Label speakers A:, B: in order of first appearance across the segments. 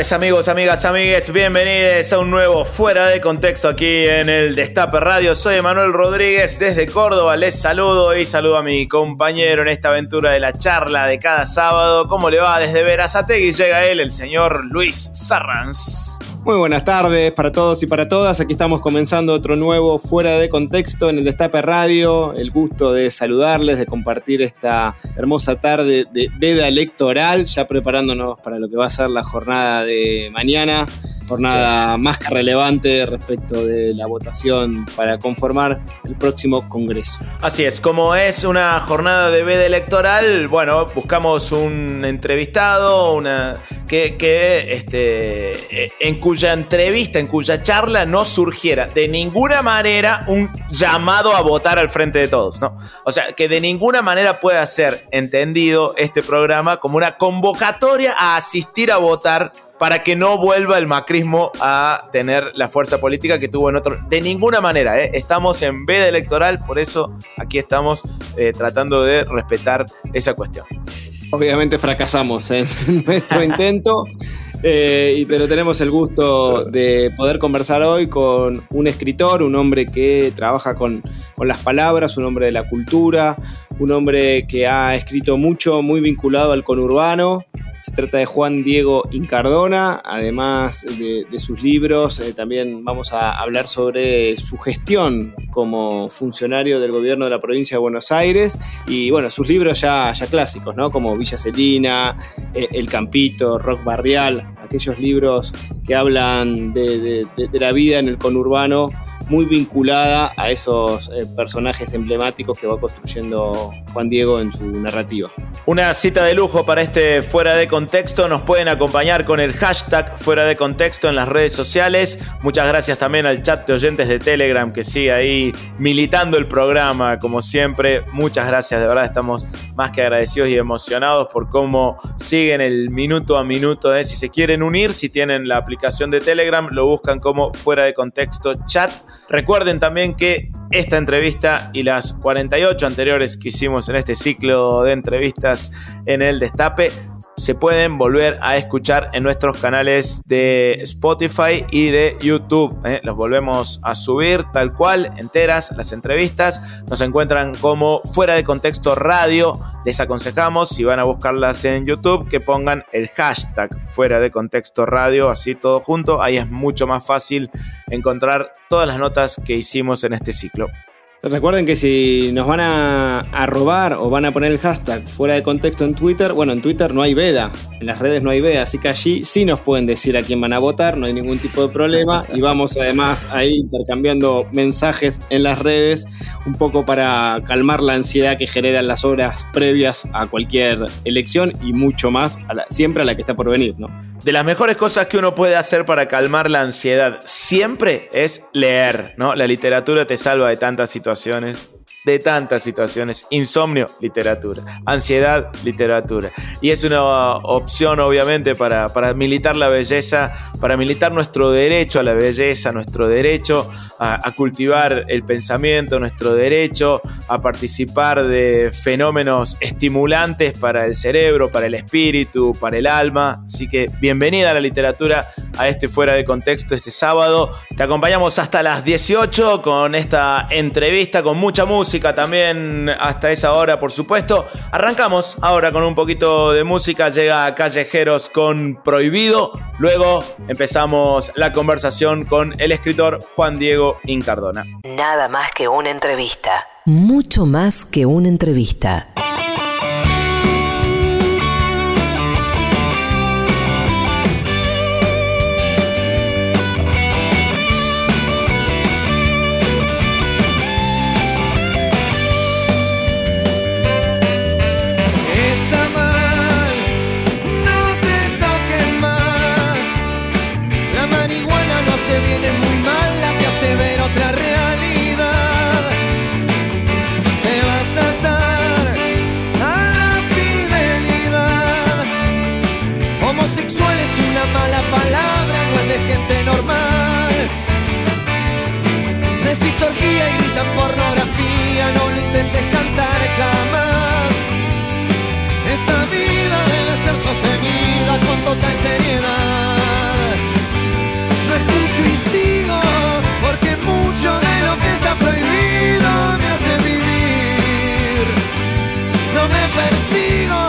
A: Amigos, amigas, amigues, bienvenidos a un nuevo Fuera de Contexto aquí en el Destape Radio. Soy Emanuel Rodríguez desde Córdoba, les saludo y saludo a mi compañero en esta aventura de la charla de cada sábado. ¿Cómo le va? Desde Verazategui llega él, el señor Luis Sarranz.
B: Muy buenas tardes para todos y para todas. Aquí estamos comenzando otro nuevo Fuera de Contexto en el Destape Radio. El gusto de saludarles, de compartir esta hermosa tarde de veda electoral, ya preparándonos para lo que va a ser la jornada de mañana. Jornada más que relevante respecto de la votación para conformar el próximo Congreso.
A: Así es, como es una jornada de veda electoral, bueno, buscamos un entrevistado, una que, que este, eh, en cuya entrevista, en cuya charla no surgiera de ninguna manera un llamado a votar al frente de todos, ¿no? O sea, que de ninguna manera pueda ser entendido este programa como una convocatoria a asistir a votar para que no vuelva el macrismo a tener la fuerza política que tuvo en otro. De ninguna manera, ¿eh? estamos en veda electoral, por eso aquí estamos eh, tratando de respetar esa cuestión.
B: Obviamente fracasamos en nuestro intento. Eh, pero tenemos el gusto de poder conversar hoy con un escritor, un hombre que trabaja con, con las palabras, un hombre de la cultura, un hombre que ha escrito mucho, muy vinculado al conurbano. Se trata de Juan Diego Incardona, además de, sus libros, eh, también vamos a hablar sobre su gestión como funcionario del gobierno de la provincia de Buenos Aires y bueno, sus libros ya, ya clásicos, ¿no? Como Villa Celina, eh, El Campito, Rock Barrial, aquellos libros que hablan de- de la vida en el conurbano muy vinculada a esos eh, personajes emblemáticos que va construyendo Juan Diego en su narrativa.
A: Una cita de lujo para este Fuera de Contexto. Nos pueden acompañar con el hashtag Fuera de Contexto en las redes sociales. Muchas gracias también al chat de oyentes de Telegram que sigue ahí militando el programa, como siempre. Muchas gracias, de verdad estamos más que agradecidos y emocionados por cómo siguen el minuto a minuto. ¿eh? Si se quieren unir, si tienen la aplicación de Telegram, lo buscan como Fuera de Contexto Chat. Recuerden también que esta entrevista y las 48 anteriores que hicimos en este ciclo de entrevistas en el Destape se pueden volver a escuchar en nuestros canales de Spotify y de YouTube. ¿eh? Los volvemos a subir tal cual, enteras, las entrevistas. Nos encuentran como fuera de contexto radio. Les aconsejamos, si van a buscarlas en YouTube, que pongan el hashtag fuera de contexto radio, así todo junto. Ahí es mucho más fácil encontrar todas las notas que hicimos en este ciclo.
B: Recuerden que si nos van a, robar o van a poner el hashtag fuera de contexto en Twitter, bueno, en Twitter no hay veda, en las redes no hay veda, así que allí sí nos pueden decir a quién van a votar, no hay ningún tipo de problema y vamos además ahí intercambiando mensajes en las redes un poco para calmar la ansiedad que generan las horas previas a cualquier elección y mucho más, siempre a la que está por venir, ¿no?
A: De las mejores cosas que uno puede hacer para calmar la ansiedad siempre es leer, ¿no? La literatura te salva de tantas situaciones situaciones de tantas situaciones. Insomnio, literatura. Ansiedad, literatura. Y es una opción, obviamente, para, para militar la belleza, para militar nuestro derecho a la belleza, nuestro derecho a, a cultivar el pensamiento, nuestro derecho a participar de fenómenos estimulantes para el cerebro, para el espíritu, para el alma. Así que bienvenida a la literatura, a este fuera de contexto este sábado. Te acompañamos hasta las 18 con esta entrevista, con mucha música también hasta esa hora, por supuesto. Arrancamos ahora con un poquito de música, llega Callejeros con Prohibido. Luego empezamos la conversación con el escritor Juan Diego Incardona.
C: Nada más que una entrevista. Mucho más que una entrevista.
D: Seriedad. No escucho y sigo, porque mucho de lo que está prohibido me hace vivir. No me persigo,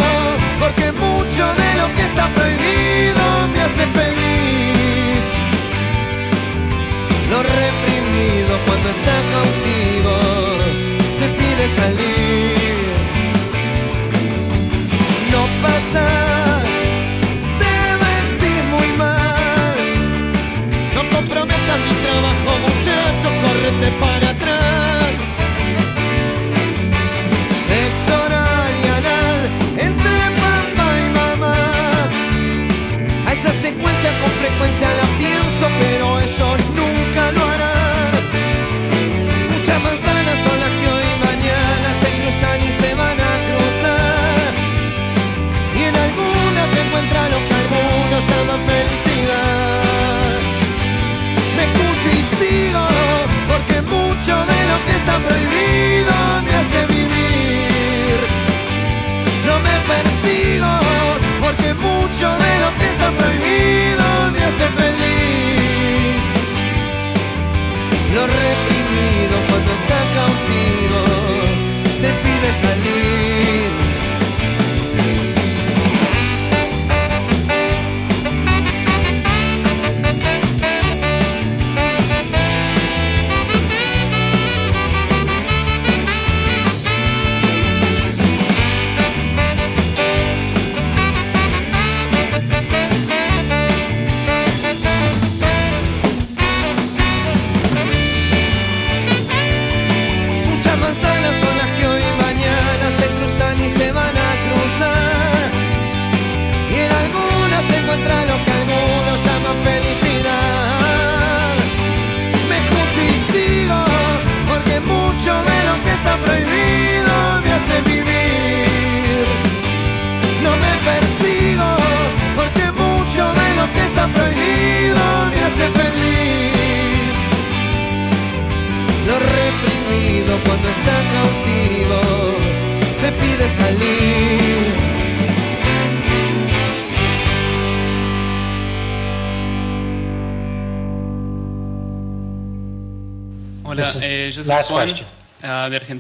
D: porque mucho de lo que está prohibido me hace feliz. Lo reprimido cuando está cautivo te pide salir.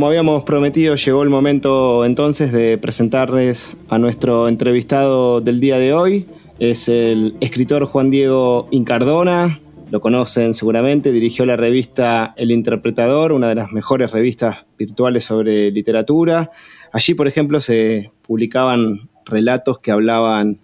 B: Como habíamos prometido, llegó el momento entonces de presentarles a nuestro entrevistado del día de hoy. es el escritor Juan Diego Incardona, lo conocen seguramente, dirigió la revista El Interpretador, una de las mejores revistas virtuales sobre literatura. Allí, por ejemplo, se publicaban relatos que hablaban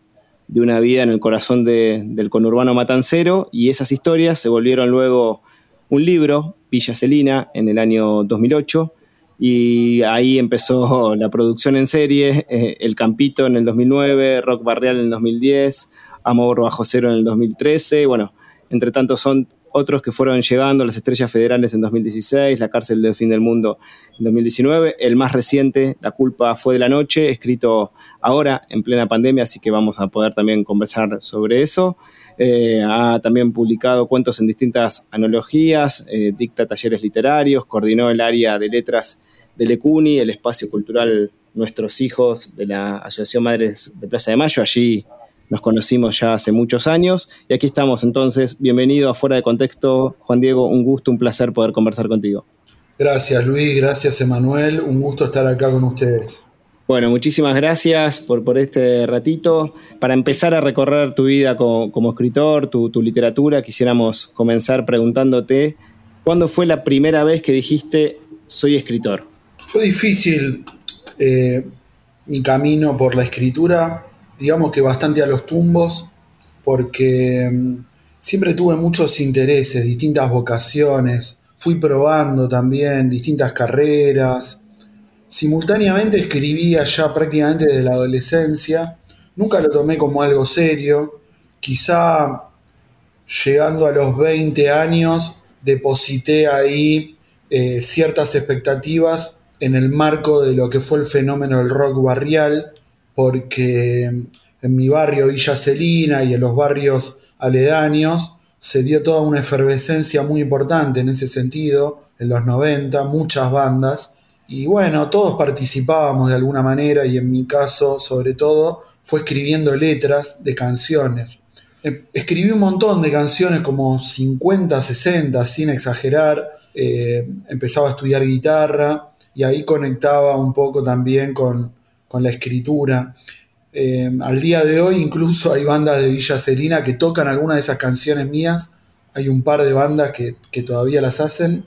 B: de una vida en el corazón del conurbano matancero y esas historias se volvieron luego un libro, Villa Celina, en el año 2008 y ahí empezó la producción en serie, eh, El Campito en el 2009, Rock Barrial en el 2010, Amor Bajo Cero en el 2013, bueno, entre tanto son otros que fueron llegando, las Estrellas Federales en 2016, La Cárcel del Fin del Mundo en 2019, el más reciente, La Culpa fue de la Noche, escrito ahora en plena pandemia, así que vamos a poder también conversar sobre eso. Eh, ha también publicado cuentos en distintas analogías, eh, dicta talleres literarios, coordinó el área de letras del ECUNI, el espacio cultural Nuestros Hijos de la Asociación Madres de Plaza de Mayo. Allí nos conocimos ya hace muchos años y aquí estamos entonces. Bienvenido a Fuera de Contexto, Juan Diego. Un gusto, un placer poder conversar contigo.
E: Gracias Luis, gracias Emanuel. Un gusto estar acá con ustedes.
B: Bueno, muchísimas gracias por, por este ratito. Para empezar a recorrer tu vida como, escritor, tu, literatura, quisiéramos comenzar preguntándote, ¿cuándo fue la primera vez que dijiste soy escritor?
E: Fue difícil eh, mi camino por la escritura, digamos que bastante a los tumbos, porque mm, siempre tuve muchos intereses, distintas vocaciones, fui probando también distintas carreras, Simultáneamente escribía ya prácticamente desde la adolescencia, nunca lo tomé como algo serio, quizá llegando a los 20 años deposité ahí eh, ciertas expectativas en el marco de lo que fue el fenómeno del rock barrial, porque en mi barrio Villa Celina y en los barrios aledaños se dio toda una efervescencia muy importante en ese sentido, en los 90, muchas bandas, y bueno, todos participábamos de alguna manera y en mi caso, sobre todo, fue escribiendo letras de canciones. Em, escribí un montón de canciones, como 50, 60, sin exagerar. Eh, empezaba a estudiar guitarra y ahí conectaba un poco también con, la escritura. Em, al día de hoy incluso hay bandas de Villa Serina que tocan algunas de esas canciones mías. Hay un par de bandas que, que todavía las hacen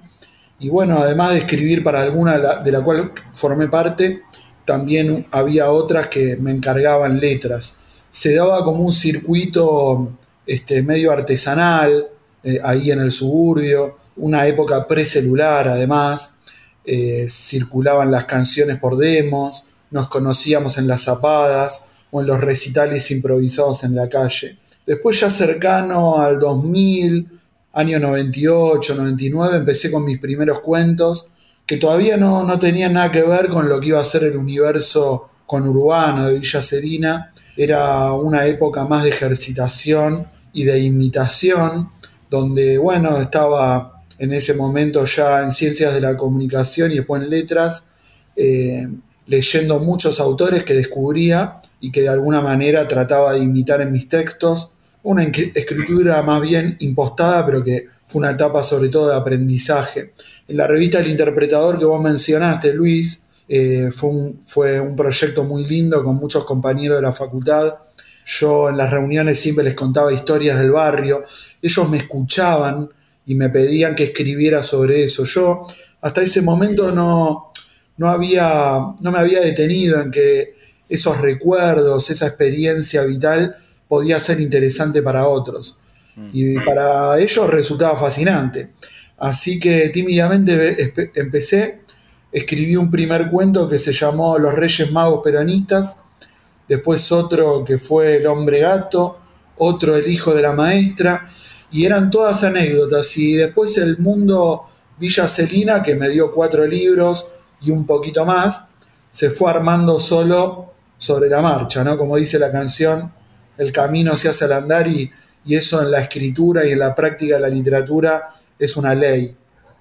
E: y bueno, además de escribir para alguna de la cual formé parte, también había otras que me encargaban letras. Se daba como un circuito este, medio artesanal, eh, ahí en el suburbio, una época precelular además, eh, circulaban las canciones por demos, nos conocíamos en las zapadas o en los recitales improvisados en la calle. Después ya cercano al 2000, año 98, 99, empecé con mis primeros cuentos, que todavía no, no tenían nada que ver con lo que iba a ser el universo conurbano de Villa Serina. Era una época más de ejercitación y de imitación, donde, bueno, estaba en ese momento ya en ciencias de la comunicación y después en letras, eh, leyendo muchos autores que descubría y que de alguna manera trataba de imitar en mis textos una escritura más bien impostada, pero que fue una etapa sobre todo de aprendizaje. En la revista El Interpretador que vos mencionaste, Luis, eh, fue, un, fue un proyecto muy lindo con muchos compañeros de la facultad. Yo en las reuniones siempre les contaba historias del barrio. Ellos me escuchaban y me pedían que escribiera sobre eso. Yo hasta ese momento no, no, había, no me había detenido en que esos recuerdos, esa experiencia vital podía ser interesante para otros. Mm. Y para ellos resultaba fascinante. Así que tímidamente empecé, escribí un primer cuento que se llamó Los Reyes Magos Peronistas, después otro que fue El Hombre Gato, otro El Hijo de la Maestra, y eran todas anécdotas. Y después el mundo Villa Celina, que me dio cuatro libros y un poquito más, se fue armando solo sobre la marcha, ¿no? Como dice la canción, el camino se hace al andar y, eso en la escritura y en la práctica de la literatura es una ley.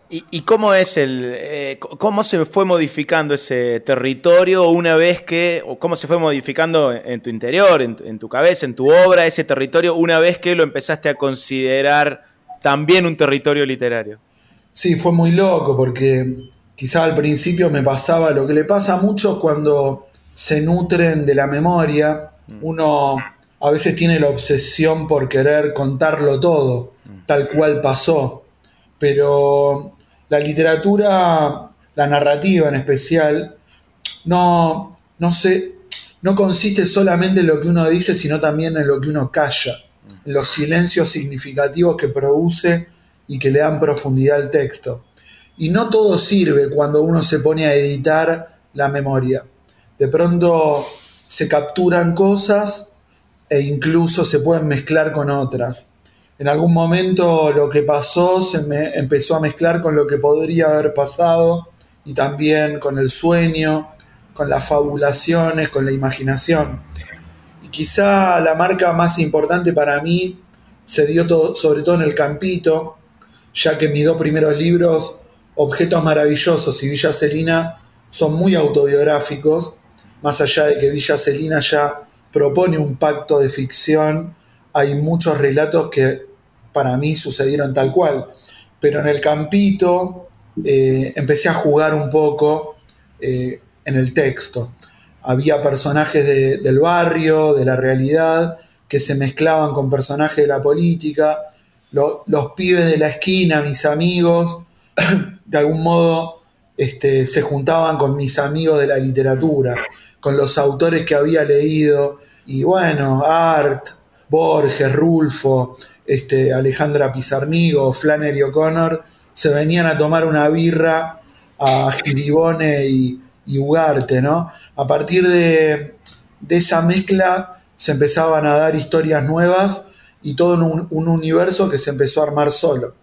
A: ¿Y, cómo es el, eh, cómo se fue modificando ese territorio una vez que, o cómo se fue modificando en tu interior, en, tu cabeza, en tu obra, ese territorio una vez que lo empezaste a considerar también un territorio literario?
E: Sí, fue muy loco porque quizá al principio me pasaba lo que le pasa a muchos cuando se nutren de la memoria. Mm. Uno a veces tiene la obsesión por querer contarlo todo, tal cual pasó. Pero la literatura, la narrativa en especial, no, no, se, no consiste solamente en lo que uno dice, sino también en lo que uno calla, en los silencios significativos que produce y que le dan profundidad al texto. Y no todo sirve cuando uno se pone a editar la memoria. De pronto se capturan cosas e incluso se pueden mezclar con otras. En algún momento lo que pasó se me empezó a mezclar con lo que podría haber pasado y también con el sueño, con las fabulaciones, con la imaginación. Y quizá la marca más importante para mí se dio sobre todo en el campito, ya que mis dos primeros libros, Objetos Maravillosos y Villa Celina, son muy autobiográficos, más allá de que Villa Celina ya propone un pacto de ficción, hay muchos relatos que para mí sucedieron tal cual. Pero en el campito eh, empecé a jugar un poco eh, en el texto. Había personajes del barrio, de la realidad, que se mezclaban con personajes de la política. los pibes de la esquina, mis amigos, de algún modo este, se juntaban con mis amigos de la literatura, con los autores que había leído. Y bueno, Art, Borges, Rulfo, este, Alejandra Pizarnigo, Flannery O'Connor, se venían a tomar una birra a Giribone y, Ugarte, ¿no? A partir de, esa mezcla se empezaban a dar historias nuevas y todo un universo que se empezó a armar solo.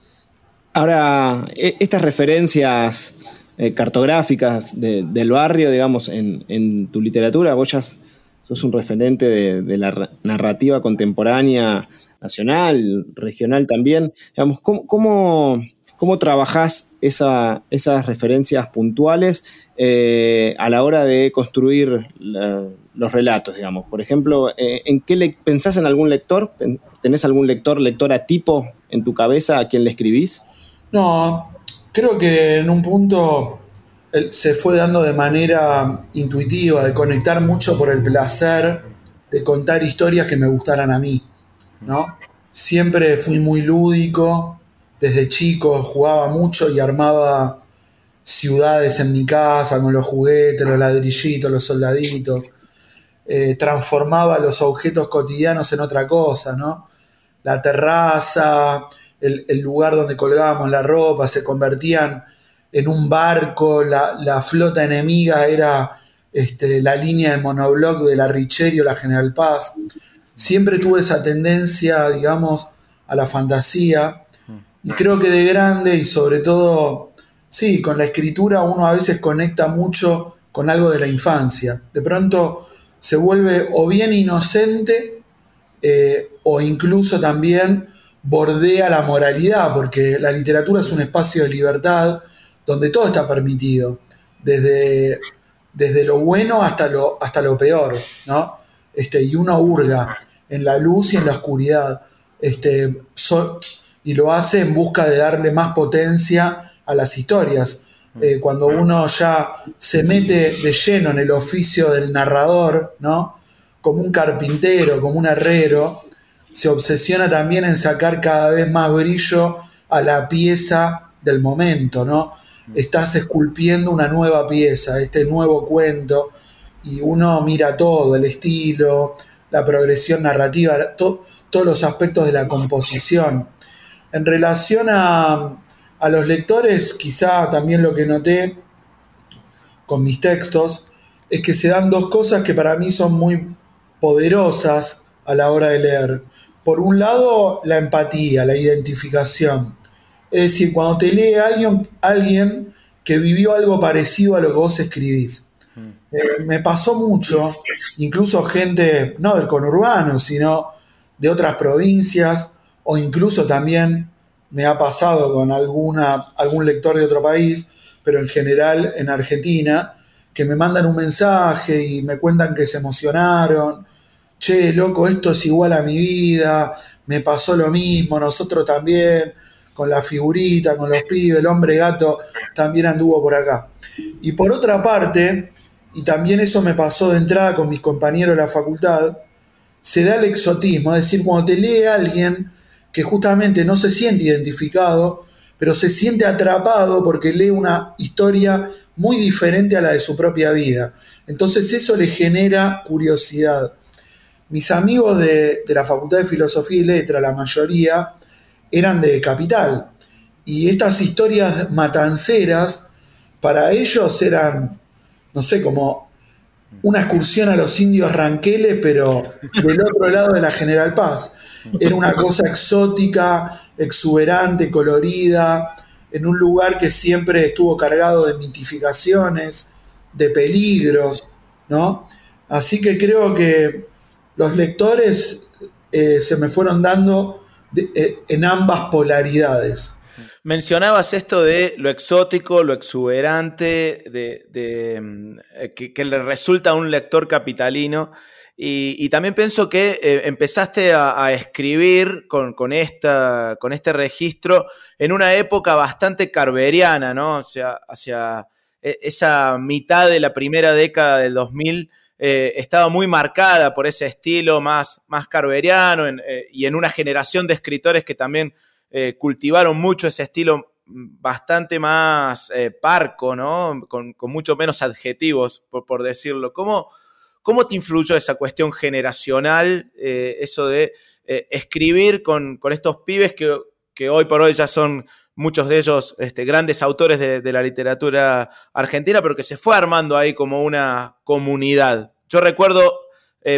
B: Ahora, e, estas referencias eh, cartográficas del barrio, digamos, en, tu literatura, vos ya sos un referente de la narrativa contemporánea nacional, regional también. Digamos, ¿cómo, cómo, trabajás esas referencias puntuales eh, a la hora de construir los relatos, digamos? Por ejemplo, eh, ¿en qué pensás en algún lector? ¿Tenés algún lector, lectora tipo en tu cabeza a quien le escribís?
E: No, creo que en un punto se fue dando de manera intuitiva, de conectar mucho por el placer de contar historias que me gustaran a mí. ¿no? Siempre fui muy lúdico, desde chico jugaba mucho y armaba ciudades en mi casa con los juguetes, los ladrillitos, los soldaditos. Eh, transformaba los objetos cotidianos en otra cosa, ¿no? La terraza, el, lugar donde colgábamos la ropa, se convertían en un barco, la, flota enemiga era este, la línea de monobloc de la Richerio, la General Paz siempre tuve esa tendencia, digamos, a la fantasía. Y creo que de grande y sobre todo, sí, con la escritura uno a veces conecta mucho con algo de la infancia. De pronto se vuelve o bien inocente eh, o incluso también bordea la moralidad, porque la literatura es un espacio de libertad donde todo está permitido, desde, desde lo bueno hasta lo, hasta lo peor, ¿no? Este, y uno hurga en la luz y en la oscuridad. Este, y lo hace en busca de darle más potencia a las historias. Eh, cuando uno ya se mete de lleno en el oficio del narrador, ¿no? Como un carpintero, como un herrero, se obsesiona también en sacar cada vez más brillo a la pieza del momento, ¿no? Estás esculpiendo una nueva pieza, este nuevo cuento, y uno mira todo, el estilo, la progresión narrativa, todos los aspectos de la composición. En relación a, a los lectores, quizá también lo que noté con mis textos es que se dan dos cosas que para mí son muy poderosas a la hora de leer. Por un lado, la empatía, la identificación. Es decir, cuando te lee alguien, alguien que vivió algo parecido a lo que vos escribís. Eh, me pasó mucho, incluso gente, no del conurbano, sino de otras provincias, o incluso también me ha pasado con alguna, algún lector de otro país, pero en general en Argentina, que me mandan un mensaje y me cuentan que se emocionaron, che, loco, esto es igual a mi vida, me pasó lo mismo, nosotros también, con la figurita, con los pibes, el hombre gato también anduvo por acá. Y por otra parte, y también eso me pasó de entrada con mis compañeros de la facultad, se da el exotismo, es decir, cuando te lee alguien que justamente no se siente identificado, pero se siente atrapado porque lee una historia muy diferente a la de su propia vida. Entonces eso le genera curiosidad. Mis amigos de, la Facultad de Filosofía y Letra, la mayoría, eran de Capital. Y estas historias matanceras, para ellos eran, no sé, como una excursión a los indios Ranqueles, pero del otro lado de la General Paz. Era una cosa exótica, exuberante, colorida, en un lugar que siempre estuvo cargado de mitificaciones, de peligros, ¿no? Así que creo que los lectores eh, se me fueron dando eh, en ambas polaridades.
A: Mencionabas esto de lo exótico, lo exuberante, de, mm, eh, que, le resulta a un lector capitalino. Y, también pienso que empezaste a, escribir con, esta, con este registro en una época bastante carberiana, ¿no? O sea, hacia esa mitad de la primera década del 2000 eh, estaba muy marcada por ese estilo más, más carberiano y en una generación de escritores que también eh, cultivaron mucho ese estilo bastante más eh, parco, ¿no? Con, mucho menos adjetivos, por, decirlo. ¿Cómo, ¿Cómo, te influyó esa cuestión generacional, eh, eso de escribir con, estos pibes que, hoy por hoy ya son muchos de ellos este, grandes autores de, de, la literatura argentina, pero que se fue armando ahí como una comunidad? Yo recuerdo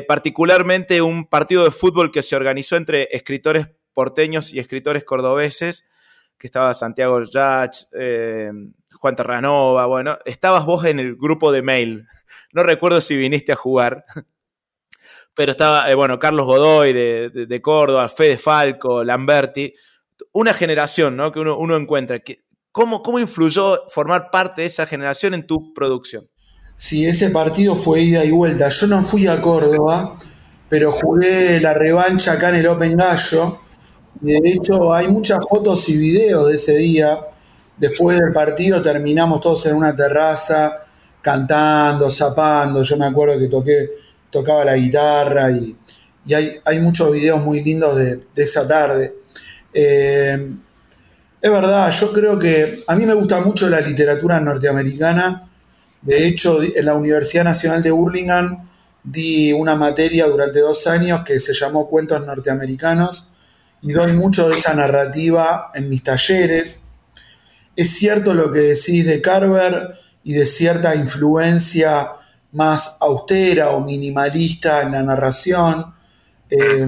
A: particularmente un partido de fútbol que se organizó entre escritores porteños y escritores cordobeses, que estaba Santiago Yach, eh, Juan Terranova, bueno, estabas vos en el grupo de mail. No recuerdo si viniste a jugar, pero estaba, eh, bueno, Carlos Godoy de, de, Córdoba, Fede Falco, Lamberti, una generación ¿no? que uno, encuentra. ¿Cómo, ¿Cómo influyó formar parte de esa generación en tu producción?
E: Sí, ese partido fue ida y vuelta. Yo no fui a Córdoba, pero jugué la revancha acá en el Open Gallo de hecho, hay muchas fotos y videos de ese día. Después del partido terminamos todos en una terraza cantando, zapando. Yo me acuerdo que toqué, tocaba la guitarra y, hay, muchos videos muy lindos de, esa tarde. Eh, es verdad, yo creo que a mí me gusta mucho la literatura norteamericana. De hecho, en la Universidad Nacional de Burlingame di una materia durante dos años que se llamó Cuentos Norteamericanos y doy mucho de esa narrativa en mis talleres. Es cierto lo que decís de Carver y de cierta influencia más austera o minimalista en la narración. Eh,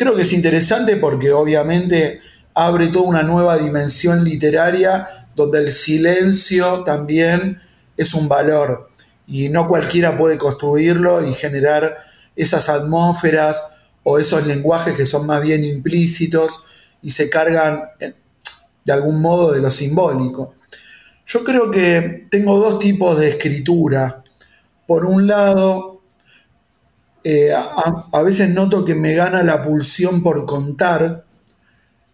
E: creo que es interesante porque obviamente abre toda una nueva dimensión literaria donde el silencio también es un valor y no cualquiera puede construirlo y generar esas atmósferas o esos lenguajes que son más bien implícitos y se cargan de algún modo de lo simbólico. Yo creo que tengo dos tipos de escritura. Por un lado, eh, a, veces noto que me gana la pulsión por contar,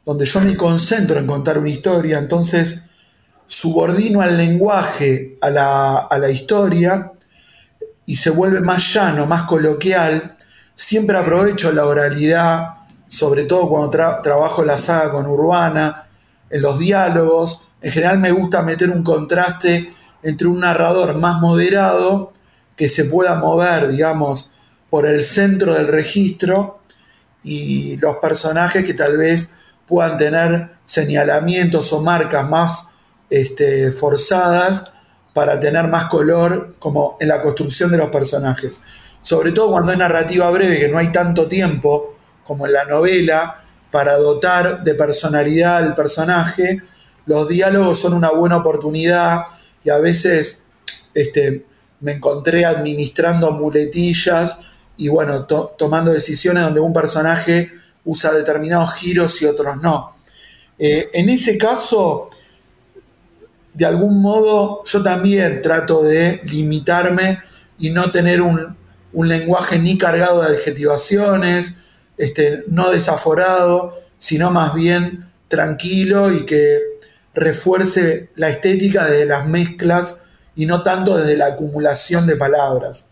E: donde yo me concentro en contar una historia, entonces subordino al lenguaje a la, a la historia y se vuelve más llano, más coloquial, Siempre aprovecho la oralidad, sobre todo cuando trabajo la saga con Urbana, en los diálogos. En general me gusta meter un contraste entre un narrador más moderado, que se pueda mover, digamos, por el centro del registro, y los personajes que tal vez puedan tener señalamientos o marcas más este, forzadas para tener más color como en la construcción de los personajes. Sobre todo cuando es narrativa breve, que no hay tanto tiempo como en la novela para dotar de personalidad al personaje, los diálogos son una buena oportunidad y a veces este, me encontré administrando muletillas y bueno, tomando decisiones donde un personaje usa determinados giros y otros no. Eh, en ese caso, de algún modo, yo también trato de limitarme y no tener un, un lenguaje ni cargado de adjetivaciones, este, no desaforado, sino más bien tranquilo y que refuerce la estética desde las mezclas y no tanto desde la acumulación de palabras.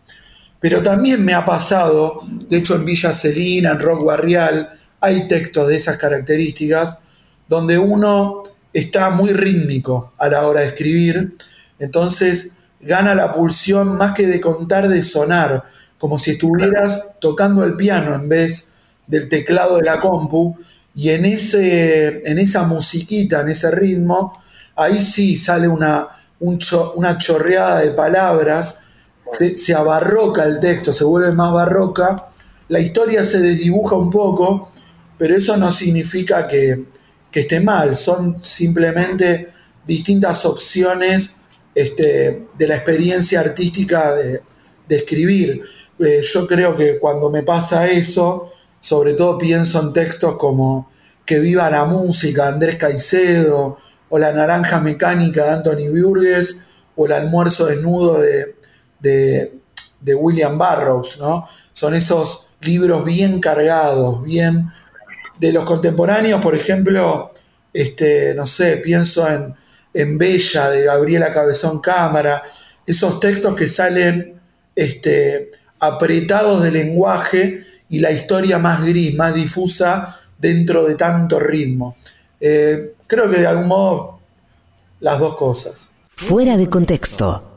E: Pero también me ha pasado, de hecho en Villa Celina, en Rock Barrial, hay textos de esas características, donde uno está muy rítmico a la hora de escribir, entonces gana la pulsión más que de contar, de sonar, como si estuvieras tocando el piano en vez del teclado de la compu, y en, ese, en esa musiquita, en ese ritmo, ahí sí sale una, una chorreada de palabras, se, abarroca el texto, se vuelve más barroca, la historia se desdibuja un poco, pero eso no significa que, esté mal, son simplemente distintas opciones este, de la experiencia artística de, escribir. Eh, yo creo que cuando me pasa eso, sobre todo pienso en textos como Que viva la música, Andrés Caicedo, o La Naranja Mecánica de Anthony Burgess, o El Almuerzo Desnudo de, de, William Burroughs, ¿no? Son esos libros bien cargados, bien... De los contemporáneos, por ejemplo, este, no sé, pienso en, en Bella de Gabriela Cabezón Cámara, esos textos que salen este, apretados de lenguaje y la historia más gris, más difusa dentro de tanto ritmo. Eh, creo que de algún modo las dos cosas.
F: Fuera de contexto.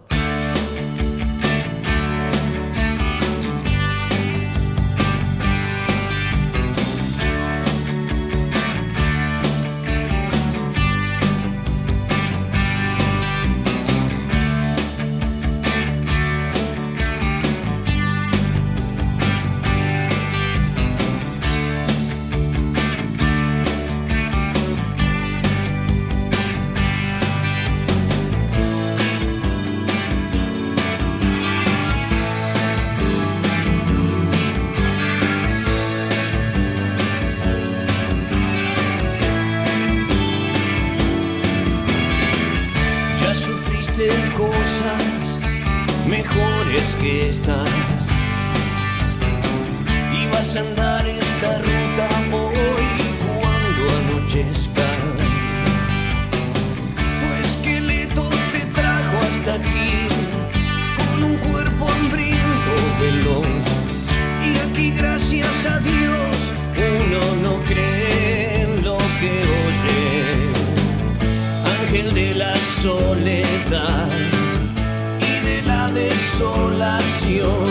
F: y de la desolación.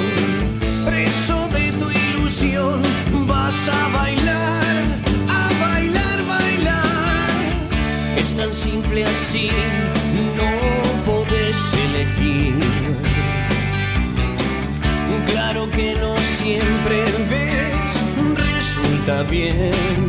F: Preso de tu ilusión, vas a bailar, a bailar, bailar. Es tan simple así, no podés elegir. Claro que no siempre ves, resulta bien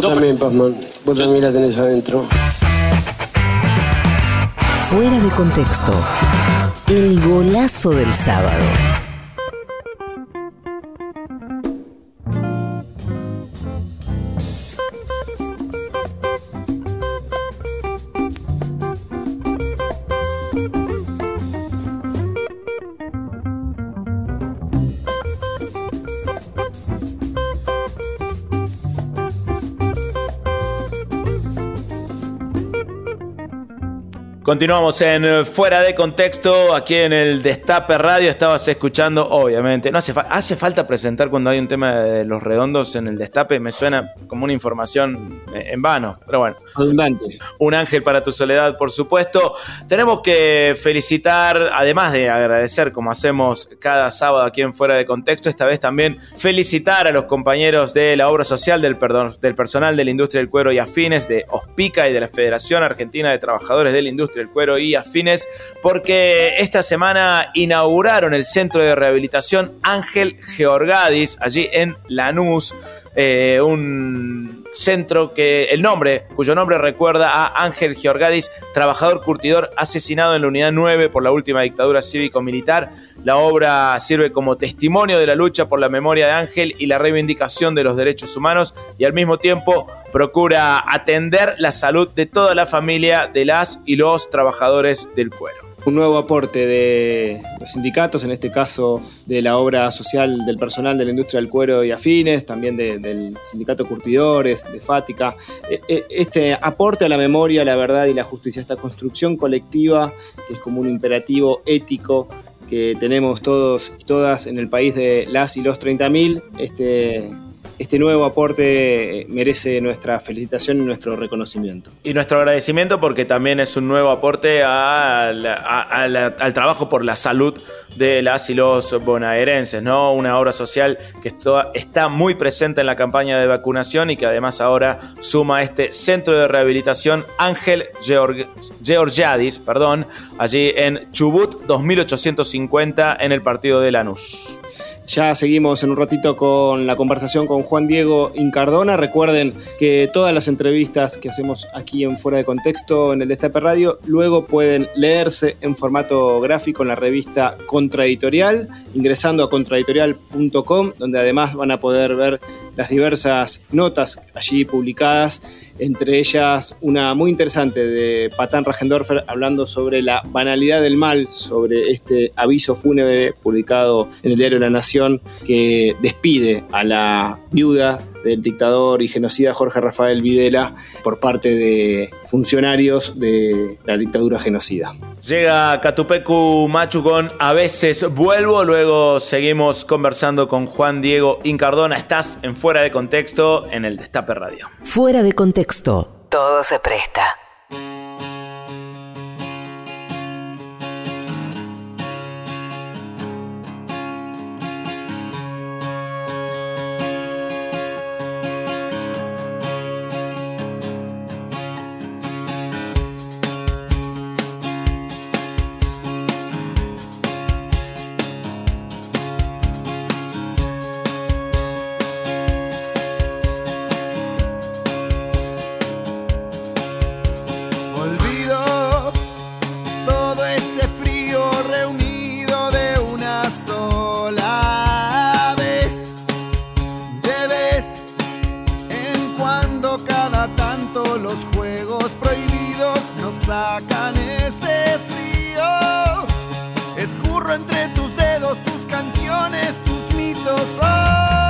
G: Vos también, Pazman. Vos también la tenés adentro.
H: Fuera de contexto. El golazo del sábado.
A: Continuamos en eh, Fuera de Contexto, aquí en el Destape Radio. Estabas escuchando, obviamente. No hace, fa- hace falta presentar cuando hay un tema de los redondos en el Destape. Me suena como una información eh, en vano, pero bueno.
B: Redundante.
A: Un ángel para tu soledad, por supuesto. Tenemos que felicitar, además de agradecer como hacemos cada sábado aquí en Fuera de Contexto, esta vez también felicitar a los compañeros de la obra social del, perdón, del personal de la industria del cuero y afines, de OSPICA y de la Federación Argentina de Trabajadores de la Industria del Cuero y afines, porque esta semana inauguraron el centro de rehabilitación Ángel Georgadis, allí en Lanús. Eh, un centro que el nombre, cuyo nombre recuerda a Ángel Georgadis, trabajador curtidor asesinado en la unidad 9 por la última dictadura cívico-militar. La obra sirve como testimonio de la lucha por la memoria de Ángel y la reivindicación de los derechos humanos y al mismo tiempo procura atender la salud de toda la familia de las y los trabajadores del cuero.
B: Un nuevo aporte de los sindicatos, en este caso de la obra social del personal de la industria del cuero y afines, también de- del sindicato Curtidores, de Fática. E- e- Este aporte a la memoria, la verdad y la justicia, esta construcción colectiva, que es como un imperativo ético que tenemos todos y todas en el país de las y los 30.000, este, este nuevo aporte eh, merece nuestra felicitación y nuestro reconocimiento.
A: Y nuestro agradecimiento porque también es un nuevo aporte al trabajo por la salud de las y los bonaerenses, ¿no? Una obra social que está muy presente en la campaña de vacunación y que además ahora suma este centro de rehabilitación Ángel Georg- Georgiadis, perdón, allí en Chubut 2850 en el partido de Lanús.
B: Ya seguimos en un ratito con la conversación con Juan Diego Incardona. Recuerden que todas las entrevistas que hacemos aquí en Fuera de Contexto en el Destape Radio luego pueden leerse en formato gráfico en la revista Contraeditorial, ingresando a contraeditorial.com, donde además van a poder ver las diversas notas allí publicadas, entre ellas una muy interesante de Patán Rajendorfer hablando sobre la banalidad del mal, sobre este aviso fúnebre publicado en el diario La Nación que despide a la viuda del dictador y genocida Jorge Rafael Videla por parte de funcionarios de la dictadura genocida.
A: Llega Catupecu Machu con A veces vuelvo, luego seguimos conversando con Juan Diego Incardona. Estás en Fuera de Contexto en el Destape Radio.
H: Fuera de contexto. Todo se presta.
I: Tanto, los juegos prohibidos nos sacan ese frío. Escurro entre tus dedos tus canciones, tus mitos hoy.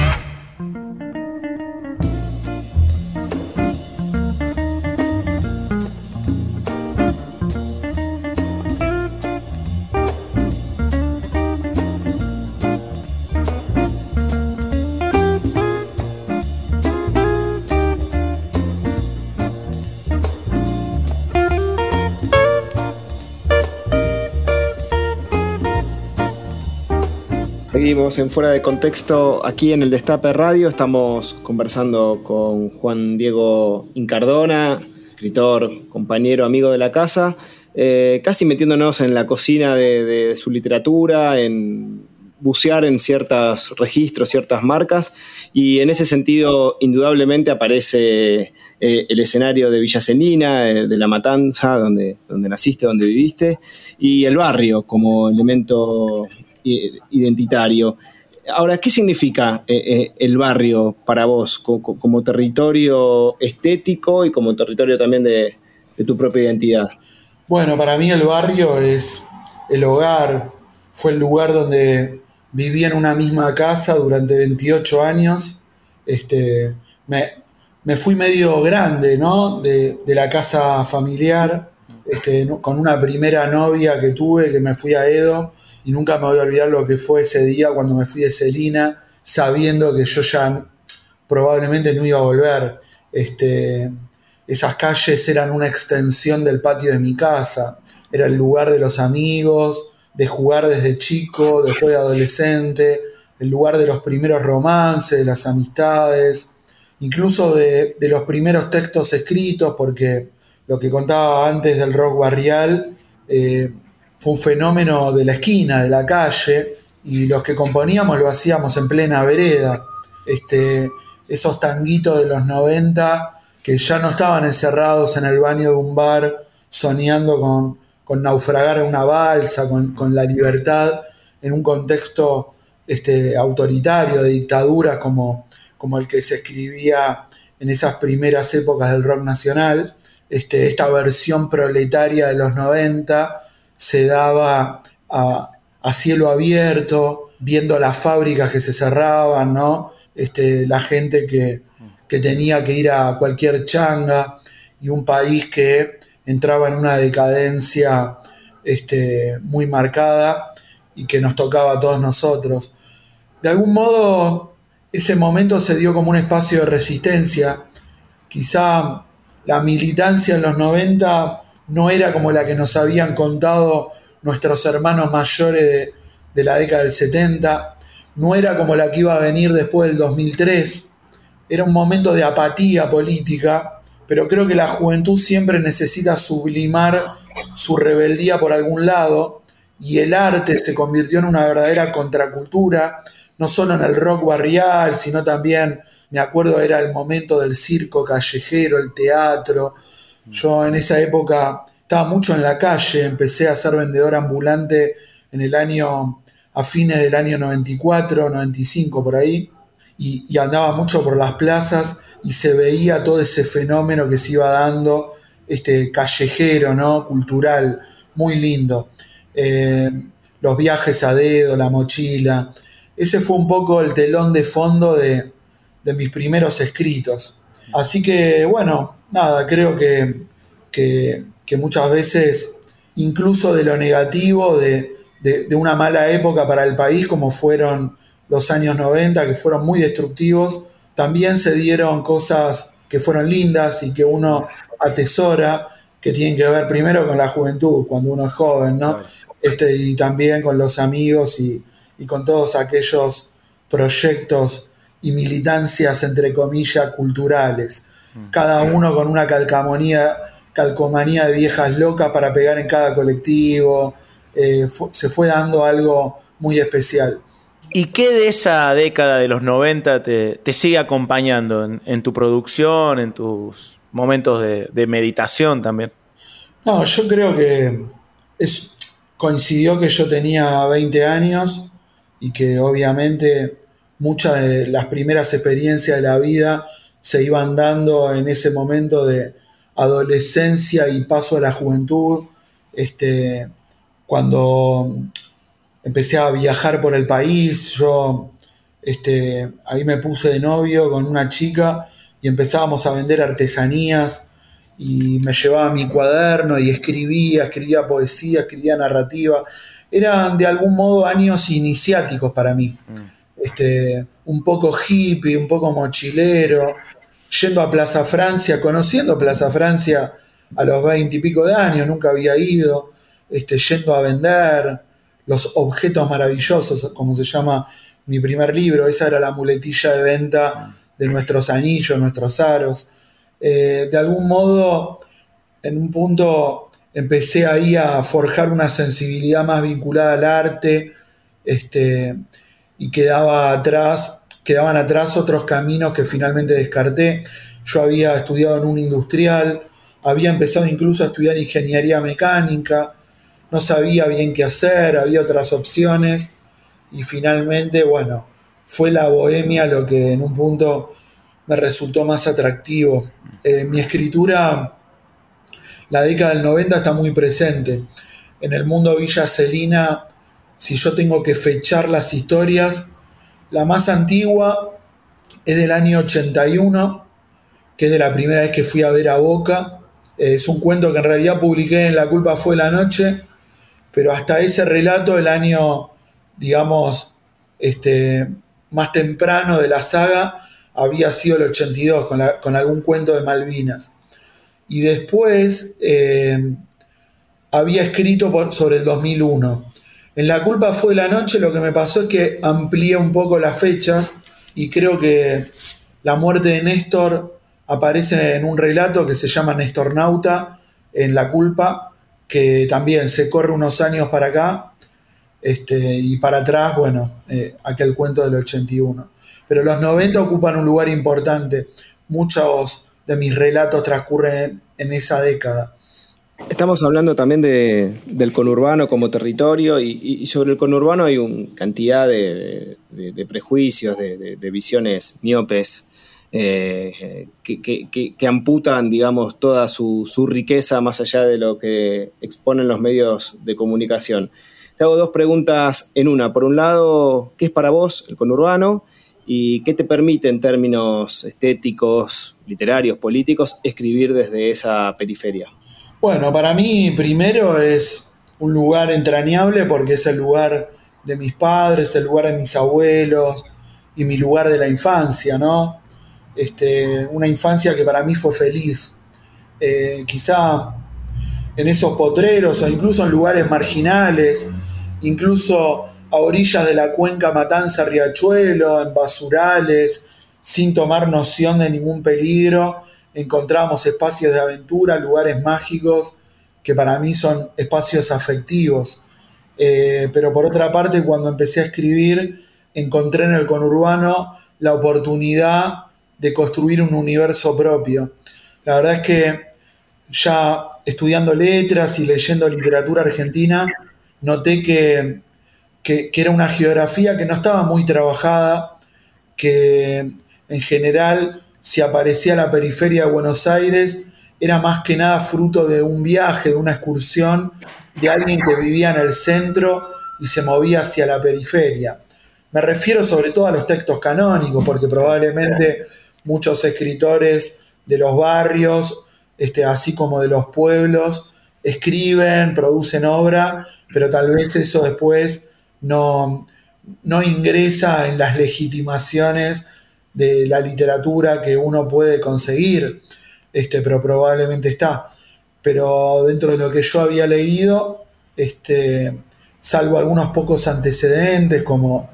B: En Fuera de Contexto aquí en el Destape Radio. Estamos conversando con Juan Diego Incardona, escritor, compañero, amigo de la casa, eh, casi metiéndonos en la cocina de, su literatura, en bucear en ciertos registros, ciertas marcas, y en ese sentido, indudablemente aparece eh, el escenario de Villa Celina, eh, de La Matanza, donde, donde naciste, donde viviste, y el barrio como elemento identitario. Ahora, ¿qué significa eh, eh, el barrio para vos co- co- como, territorio estético y como territorio también de, tu propia identidad?
E: Bueno, para mí el barrio es el hogar, fue el lugar donde viví en una misma casa durante 28 años. Este, me, me fui medio grande, ¿no? De, de la casa familiar, este, con una primera novia que tuve, que me fui a Edo, y nunca me voy a olvidar lo que fue ese día cuando me fui de Celina, sabiendo que yo ya probablemente no iba a volver. Este, esas calles eran una extensión del patio de mi casa, era el lugar de los amigos, de jugar desde chico, después de adolescente, el lugar de los primeros romances, de las amistades, incluso de, los primeros textos escritos, porque lo que contaba antes del rock barrial eh, fue un fenómeno de la esquina, de la calle, y los que componíamos lo hacíamos en plena vereda. Este, esos tanguitos de los 90 que ya no estaban encerrados en el baño de un bar soñando con, naufragar en una balsa, con, la libertad en un contexto este, autoritario, de dictadura como, como el que se escribía en esas primeras épocas del rock nacional. Este, esta versión proletaria de los 90 se daba a, cielo abierto, viendo las fábricas que se cerraban, ¿no? Este, la gente que, que tenía que ir a cualquier changa y un país que entraba en una decadencia este, muy marcada y que nos tocaba a todos nosotros. De algún modo, ese momento se dio como un espacio de resistencia. Quizá la militancia en los 90 no era como la que nos habían contado nuestros hermanos mayores de, la década del 70, no era como la que iba a venir después del 2003, era un momento de apatía política, pero creo que la juventud siempre necesita sublimar su rebeldía por algún lado y el arte se convirtió en una verdadera contracultura, no solo en el rock barrial, sino también, me acuerdo, era el momento del circo callejero, el teatro. Yo en esa época estaba mucho en la calle, empecé a ser vendedor ambulante en el año, a fines del año 94, 95 por ahí, y, andaba mucho por las plazas y se veía todo ese fenómeno que se iba dando, este callejero, ¿no? Cultural, muy lindo. Eh, los viajes a dedo, la mochila. Ese fue un poco el telón de fondo de, de mis primeros escritos. Así que, bueno, nada, creo que, que, que muchas veces, incluso de lo negativo, de, de, de, una mala época para el país, como fueron los años 90, que fueron muy destructivos, también se dieron cosas que fueron lindas y que uno atesora, que tienen que ver primero con la juventud, cuando uno es joven, ¿no? Este, y también con los amigos y, y con todos aquellos proyectos y militancias, entre comillas, culturales. Cada uno con una calcamonía, calcomanía de viejas locas para pegar en cada colectivo. Eh, fu se fue dando algo muy especial.
A: ¿Y qué de esa década de los 90 te, te sigue acompañando en, en, tu producción, en tus momentos de, de, meditación también?
E: No, yo creo que es, coincidió que yo tenía 20 años y que obviamente muchas de las primeras experiencias de la vida se iban dando en ese momento de adolescencia y paso a la juventud, este, cuando empecé a viajar por el país, yo este, ahí me puse de novio con una chica y empezábamos a vender artesanías y me llevaba mi cuaderno y escribía, escribía poesía, escribía narrativa. Eran de algún modo años iniciáticos para mí. Este, un poco hippie, un poco mochilero, yendo a Plaza Francia, conociendo Plaza Francia a los veinte y pico de años, nunca había ido, este, yendo a vender los objetos maravillosos, como se llama mi primer libro, esa era la muletilla de venta de nuestros anillos, nuestros aros. Eh, de algún modo, en un punto empecé ahí a forjar una sensibilidad más vinculada al arte, este, y quedaba atrás, quedaban atrás otros caminos que finalmente descarté. Yo había estudiado en un industrial, había empezado incluso a estudiar ingeniería mecánica, no sabía bien qué hacer, había otras opciones y finalmente, bueno, fue la bohemia lo que en un punto me resultó más atractivo. Eh, mi escritura, la década del 90 está muy presente. En el mundo Villa Celina, si yo tengo que fechar las historias, la más antigua es del año 81, que es de la primera vez que fui a ver a Boca. Eh, es un cuento que en realidad publiqué en La culpa fue la noche, pero hasta ese relato del año digamos, este, más temprano de la saga había sido el 82, con, algún cuento de Malvinas. Y después eh, había escrito sobre el 2001. En La culpa fue la noche, lo que me pasó es que amplié un poco las fechas y creo que la muerte de Néstor aparece en un relato que se llama Néstor Nauta, en La culpa, que también se corre unos años para acá este, y para atrás, bueno, eh, aquel cuento del 81. Pero los 90 ocupan un lugar importante. Muchos de mis relatos transcurren en esa década.
B: Estamos hablando también del conurbano como territorio y, sobre el conurbano hay una cantidad de, prejuicios, de, visiones miopes eh, que, amputan, digamos, toda su, su riqueza más allá de lo que exponen los medios de comunicación. Te hago dos preguntas en una. Por un lado, ¿qué es para vos el conurbano? ¿Y qué te permite en términos estéticos, literarios, políticos, escribir desde esa periferia?
E: Bueno, para mí primero es un lugar entrañable porque es el lugar de mis padres, el lugar de mis abuelos y mi lugar de la infancia, ¿no? Este, una infancia que para mí fue feliz. Eh, quizá en esos potreros o incluso en lugares marginales incluso a orillas de la cuenca Matanza Riachuelo, en basurales, sin tomar noción de ningún peligro, encontramos espacios de aventura, lugares mágicos que para mí son espacios afectivos. Eh, pero por otra parte, cuando empecé a escribir, encontré en el conurbano la oportunidad de construir un universo propio. La verdad es que ya estudiando letras y leyendo literatura argentina, noté que, era una geografía que no estaba muy trabajada, que en general si aparecía la periferia de Buenos Aires era más que nada fruto de un viaje, de una excursión, de alguien que vivía en el centro y se movía hacia la periferia. Me refiero sobre todo a los textos canónicos, porque probablemente muchos escritores de los barrios, este, así como de los pueblos, escriben, producen obra pero tal vez eso después no, no ingresa en las legitimaciones de la literatura que uno puede conseguir, este, pero probablemente está. Pero dentro de lo que yo había leído, este, salvo algunos pocos antecedentes como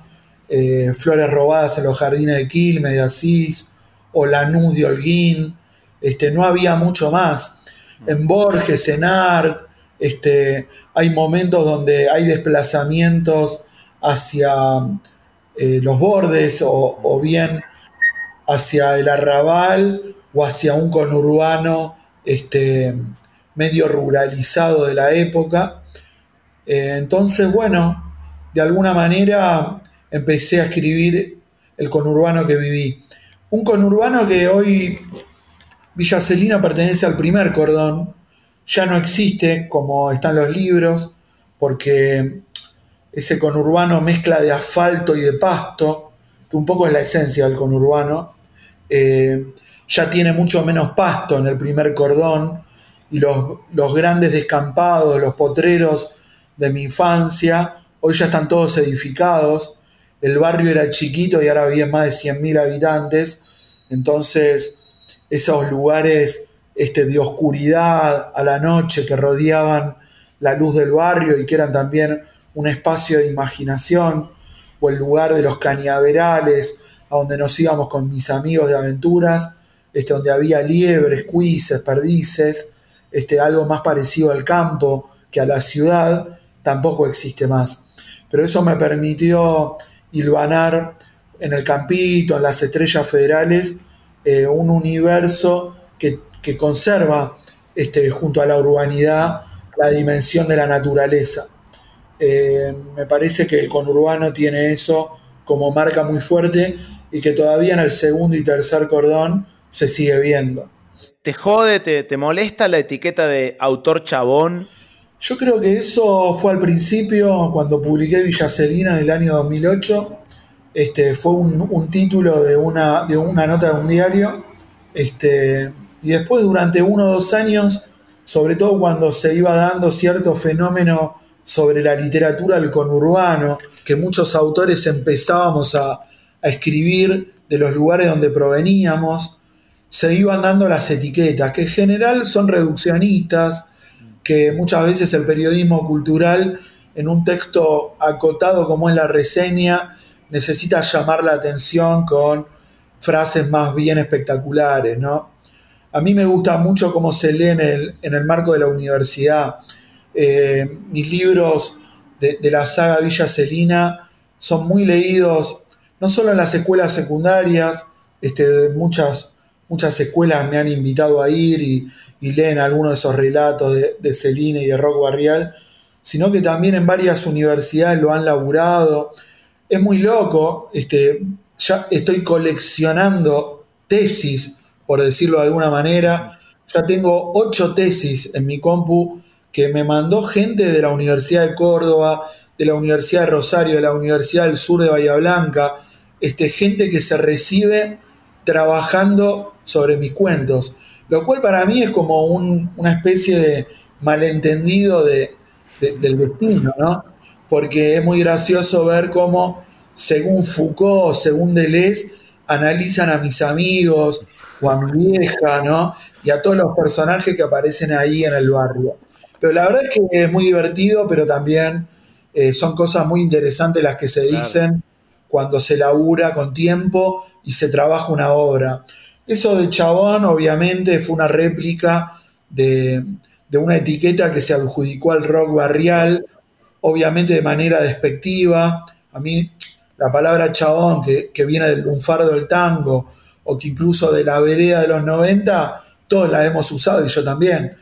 E: eh, Flores robadas en los jardines de Quilmes, de Asís, o Lanús de Holguín, este, no había mucho más. En Borges, en Art, este, hay momentos donde hay desplazamientos hacia eh, los bordes o, bien hacia el arrabal o hacia un conurbano este, medio ruralizado de la época. Eh, entonces, bueno, de alguna manera empecé a escribir el conurbano que viví. Un conurbano que hoy Villa Celina pertenece al primer cordón, ya no existe como están los libros, porque ese conurbano mezcla de asfalto y de pasto, que un poco es la esencia del conurbano, eh, ya tiene mucho menos pasto en el primer cordón y los, los grandes descampados, los potreros de mi infancia, hoy ya están todos edificados, el barrio era chiquito y ahora había más de 100.000 habitantes, entonces esos lugares este, de oscuridad a la noche que rodeaban la luz del barrio y que eran también un espacio de imaginación, o el lugar de los cañaverales, a donde nos íbamos con mis amigos de aventuras, este, donde había liebres, cuises, perdices, este, algo más parecido al campo que a la ciudad, tampoco existe más. Pero eso me permitió hilvanar en el campito, en las estrellas federales, eh, un universo que, conserva este, junto a la urbanidad la dimensión de la naturaleza. Eh, me parece que el conurbano tiene eso como marca muy fuerte y que todavía en el segundo y tercer cordón se sigue viendo.
A: ¿Te jode, te, molesta la etiqueta de autor chabón?
E: Yo creo que eso fue al principio, cuando publiqué Villa Celina en el año 2008. Este, fue un, título de una, de una nota de un diario. Este, y después, durante uno o dos años, sobre todo cuando se iba dando cierto fenómeno sobre la literatura del conurbano, que muchos autores empezábamos a, a escribir de los lugares donde proveníamos, se iban dando las etiquetas, que en general son reduccionistas, que muchas veces el periodismo cultural, en un texto acotado como es la reseña, necesita llamar la atención con frases más bien espectaculares, ¿no? A mí me gusta mucho cómo se lee en el, en el marco de la universidad. Eh, mis libros de, la saga Villa Celina son muy leídos, no solo en las escuelas secundarias, este, muchas, muchas escuelas me han invitado a ir y, leen algunos de esos relatos de, Celina y de Rock Barrial, sino que también en varias universidades lo han laburado. Es muy loco, este, ya estoy coleccionando tesis, por decirlo de alguna manera. Ya tengo ocho tesis en mi compu que me mandó gente de la Universidad de Córdoba, de la Universidad de Rosario, de la Universidad del Sur de Bahía Blanca, este, gente que se recibe trabajando sobre mis cuentos, lo cual para mí es como una especie de malentendido de, del destino, ¿no? Porque es muy gracioso ver cómo, según Foucault, según Deleuze, analizan a mis amigos o a mi vieja, ¿no? Y a todos los personajes que aparecen ahí en el barrio. Pero la verdad es que es muy divertido, pero también eh, son cosas muy interesantes las que se dicen cuando se labura con tiempo y se trabaja una obra. Eso de Chabón, obviamente, fue una réplica de, una etiqueta que se adjudicó al rock barrial, obviamente de manera despectiva. A mí la palabra chabón, que, que viene del lunfardo del tango, o que incluso de la vereda de los 90, todos la hemos usado y yo también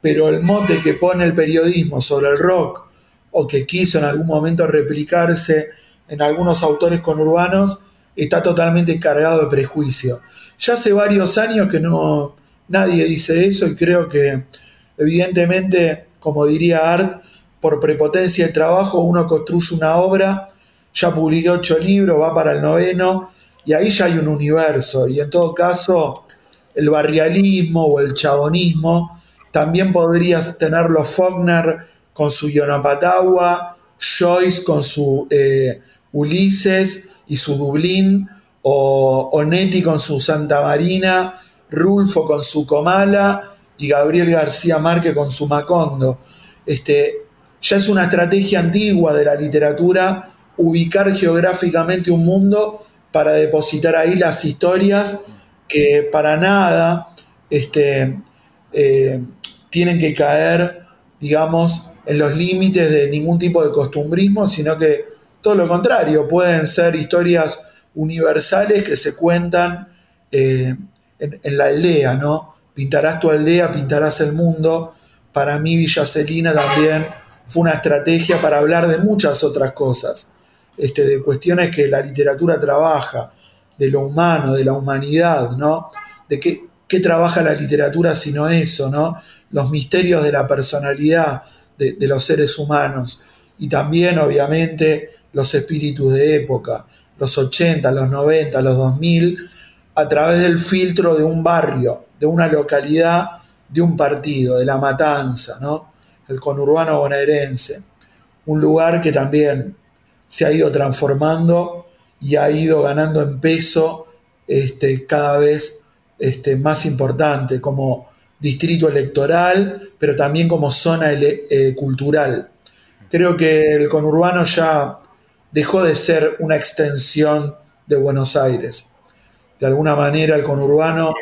E: pero el mote que pone el periodismo sobre el rock o que quiso en algún momento replicarse en algunos autores conurbanos está totalmente cargado de prejuicio. Ya hace varios años que no nadie dice eso y creo que evidentemente, como diría Art, por prepotencia de trabajo uno construye una obra, ya publiqué ocho libros, va para el noveno y ahí ya hay un universo y en todo caso el barrialismo o el chabonismo también podrías tenerlo Faulkner con su Yonapatagua, Joyce con su eh, Ulises y su Dublín, o Onetti con su Santa Marina, Rulfo con su Comala y Gabriel García Márquez con su Macondo. Este, ya es una estrategia antigua de la literatura ubicar geográficamente un mundo para depositar ahí las historias que para nada este, eh, tienen que caer, digamos, en los límites de ningún tipo de costumbrismo, sino que todo lo contrario, pueden ser historias universales que se cuentan eh, en, la aldea, ¿no? Pintarás tu aldea, pintarás el mundo. Para mí Villa Celina también fue una estrategia para hablar de muchas otras cosas, este, de cuestiones que la literatura trabaja, de lo humano, de la humanidad, ¿no? De que qué trabaja la literatura sino eso, ¿no? Los misterios de la personalidad de, los seres humanos y también, obviamente, los espíritus de época, los 80, los 90, los 2000, a través del filtro de un barrio, de una localidad, de un partido, de la matanza, ¿no? El conurbano bonaerense. Un lugar que también se ha ido transformando y ha ido ganando en peso este, cada vez este, más importante como distrito electoral, pero también como zona eh, cultural. Creo que el conurbano ya dejó de ser una extensión de Buenos Aires. De alguna manera el conurbano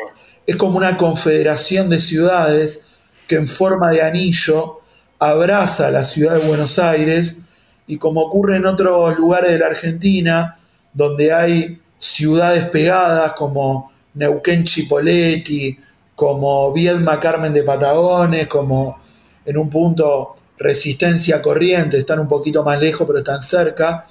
E: es como una confederación de ciudades que en forma de anillo abraza a la ciudad de Buenos Aires y como ocurre en otros lugares de la Argentina, donde hay ciudades pegadas como Neuquén Chipoleti, como Viedma Carmen de Patagones, como en un punto Resistencia Corriente, están un poquito más lejos pero están cerca.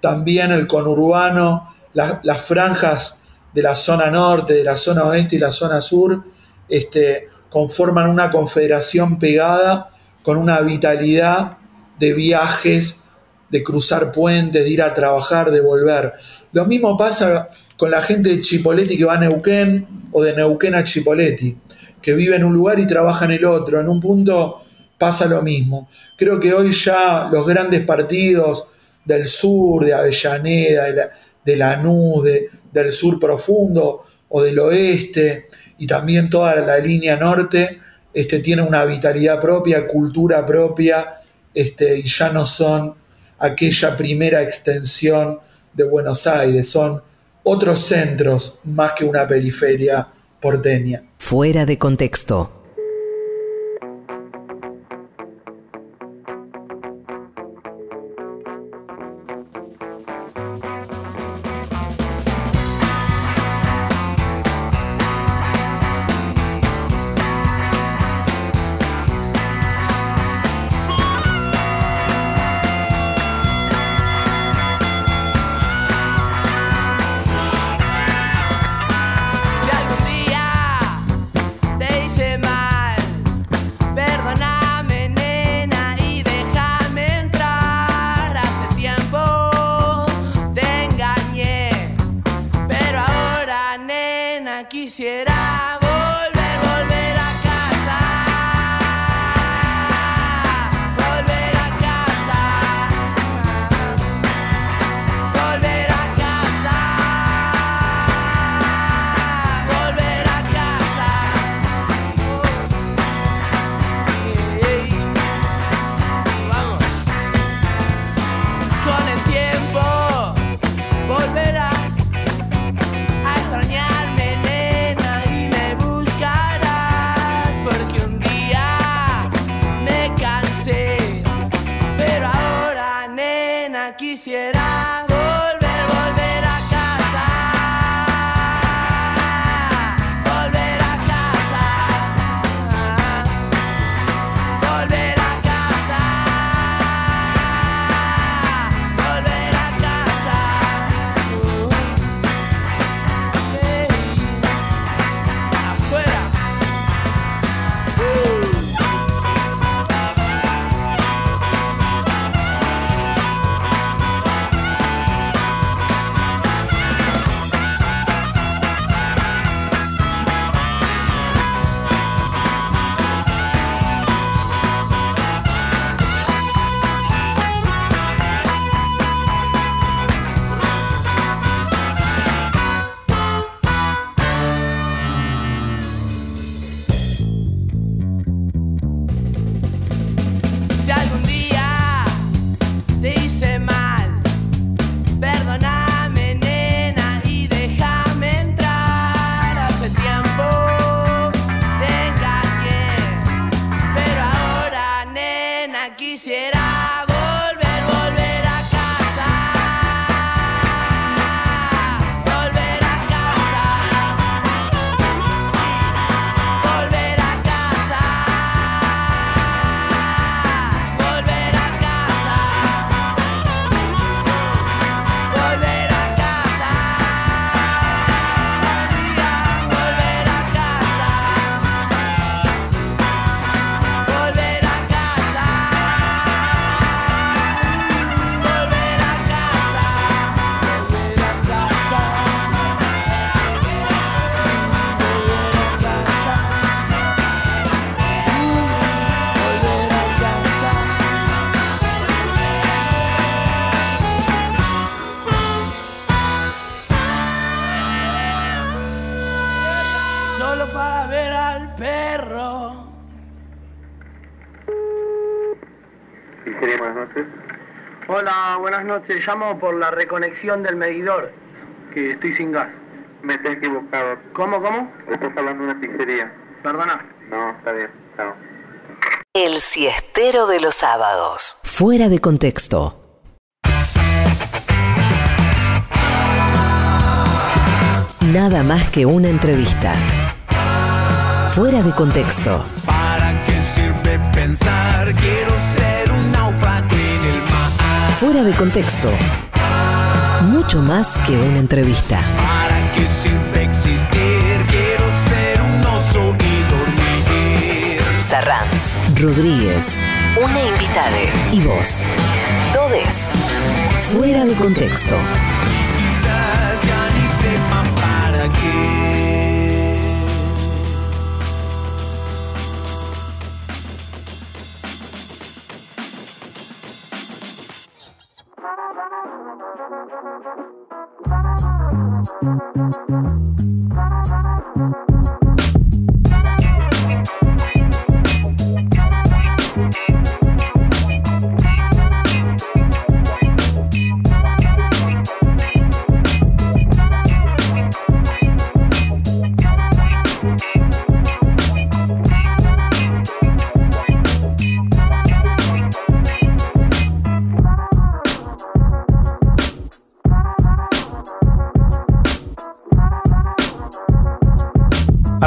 E: También el conurbano, la- las franjas de la zona norte, de la zona oeste y la zona sur, este, conforman una confederación pegada con una vitalidad de viajes, de cruzar puentes, de ir a trabajar, de volver. Lo mismo pasa con la gente de Chipoleti que va a Neuquén o de Neuquén a Chipoleti, que vive en un lugar y trabaja en el otro. En un punto pasa lo mismo. Creo que hoy ya los grandes partidos del sur, de Avellaneda, de, la, de Lanús, de- del sur profundo o del oeste, y también toda la línea norte, este, tienen una vitalidad propia, cultura propia, este, y ya no son aquella primera extensión de Buenos Aires, son otros centros más que una periferia porteña.
C: Fuera de contexto.
J: Hola, buenas noches. Llamo por la reconexión del medidor, que estoy sin gas.
K: Me estoy equivocado.
J: ¿Cómo, cómo?
K: Estás hablando de una pizzería.
J: Perdona.
K: No, está bien. Chao.
C: El siestero de los sábados. Fuera de contexto. Nada más que una entrevista. Fuera de contexto.
D: ¿Para qué sirve pensar? Quiero ser
C: Fuera de contexto. Mucho más que una entrevista.
D: ¿Para qué sirve existir? Quiero ser un oso y dormir.
C: Sarranz, Rodríguez, una invitada y vos. Todes. Fuera de contexto.
D: Música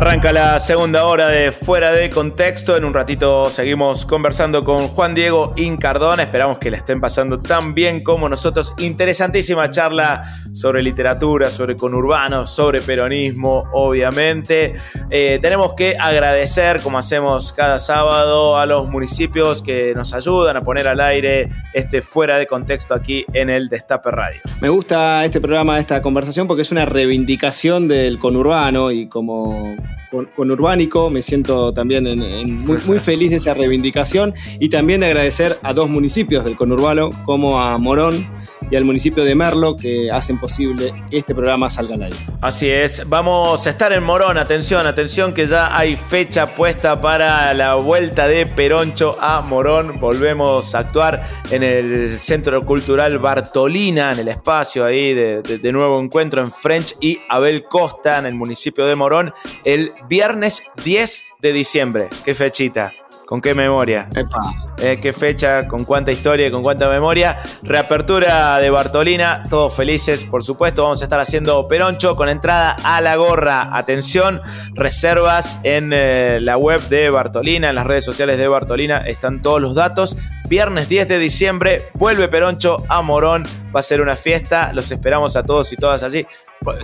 A: Arranca la segunda hora de Fuera de Contexto. En un ratito seguimos conversando con Juan Diego Incardona. Esperamos que la estén pasando tan bien como nosotros. Interesantísima charla sobre literatura, sobre conurbano, sobre peronismo, obviamente. Eh, tenemos que agradecer, como hacemos cada sábado, a los municipios que nos ayudan a poner al aire este Fuera de Contexto aquí en el Destape Radio.
B: Me gusta este programa, esta conversación, porque es una reivindicación del conurbano y como con, conurbánico me siento también en- en muy, muy feliz de esa reivindicación. Y también de agradecer a dos municipios del conurbano, como a Morón y al municipio de Merlo, que hacen posible que este programa salga al aire.
A: Así es, vamos a estar en Morón, atención, atención que ya hay fecha puesta para la vuelta de Peroncho a Morón. Volvemos a actuar en el Centro Cultural Bartolina, en el espacio ahí de, de- de nuevo encuentro en French y Abel Costa, en el municipio de Morón, el viernes 10 de diciembre. ¿Qué fechita? ¿Con qué memoria? Eh, ¿Qué fecha? ¿Con cuánta historia? y ¿Con cuánta memoria? Reapertura de Bartolina, todos felices, por supuesto. Vamos a estar haciendo Peroncho con entrada a la gorra. Atención, reservas en eh, la web de Bartolina, en las redes sociales de Bartolina, están todos los datos. Viernes 10 de diciembre, vuelve Peroncho a Morón. Va a ser una fiesta, los esperamos a todos y todas allí.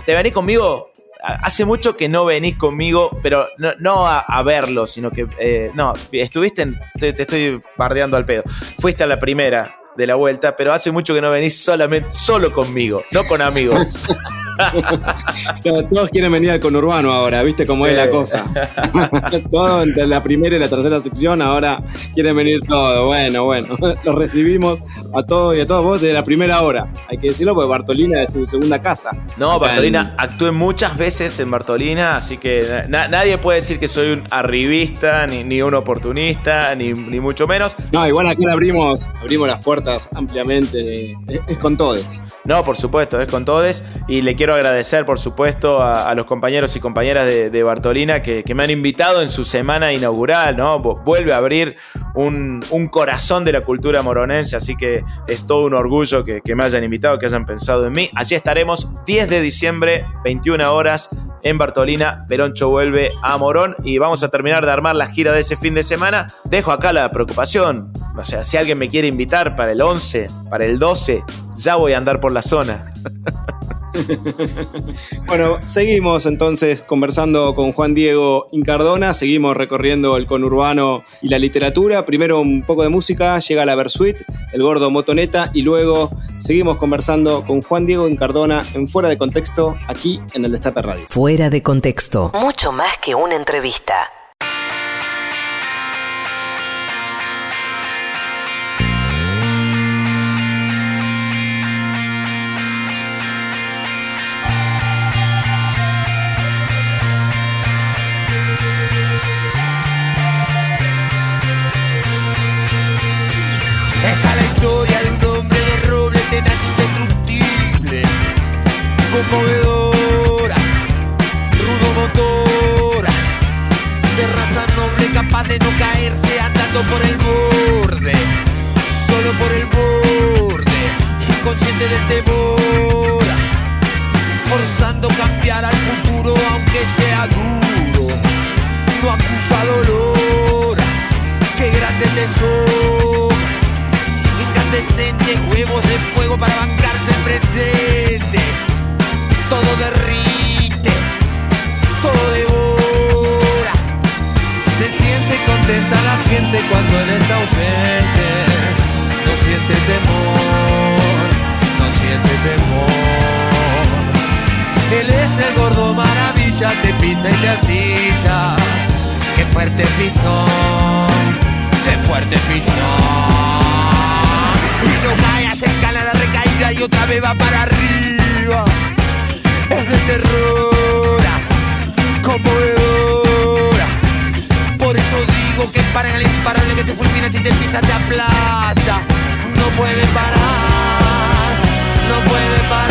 A: ¿Te venís conmigo? Hace mucho que no venís conmigo, pero no, a verlo, sino que. eh, no, estuviste en. Te, te estoy bardeando al pedo. Fuiste a la primera de la vuelta, pero hace mucho que no venís solamente, solo conmigo, no con amigos.
B: Todos todos quieren venir al conurbano ahora, ¿viste cómo
A: Sí.
B: es la cosa? Todo entre la primera y la tercera sección, ahora quieren venir todos. Bueno, bueno, los recibimos a todos y a todos vos desde la primera hora. Hay que decirlo porque Bartolina es tu segunda casa.
A: No, Bartolina, actué muchas veces en Bartolina, así que na- nadie puede decir que soy un arribista, ni, ni un oportunista, ni, ni mucho menos.
B: No, igual le abrimos, abrimos las puertas ampliamente. Es, es con todos.
A: No, por supuesto, es con todos. Y le quiero agradecer, por supuesto, a, a los compañeros y compañeras de, de Bartolina que, que me han invitado en su semana inaugural, ¿no? Vu- Vuelve a abrir un, un corazón de la cultura moronense, así que es todo un orgullo que, que me hayan invitado, que hayan pensado en mí. Allí estaremos 10 de diciembre, 21 horas, en Bartolina. Peroncho vuelve a Morón y vamos a terminar de armar la gira de ese fin de semana. Dejo acá la preocupación. O sea, si alguien me quiere invitar para el 11, para el 12, ya voy a andar por la zona.
B: Bueno, seguimos entonces conversando con Juan Diego Incardona, seguimos recorriendo el conurbano y la literatura. Primero un poco de música, llega la Versuit, el gordo Motoneta, y luego seguimos conversando con Juan Diego Incardona en Fuera de Contexto, aquí en el Destape Radio.
C: Fuera de contexto. Mucho más que una entrevista.
D: Inconsciente del temor, forzando cambiar al futuro aunque sea duro, no acusa dolor, qué grande tesoro, incandescente, juegos de fuego para bancarse el presente, todo derrite, todo devora, se siente contenta la gente cuando él está ausente, no siente temor, Él es el gordo maravilla, te pisa y te astilla. Qué fuerte pisón, qué fuerte pisón. Y no caigas, escala la recaída y otra vez va para arriba. Es de terror, conmovedora. Por eso digo que para el imparable que te fulmina si te pisa te aplasta. No puede parar, no puede parar.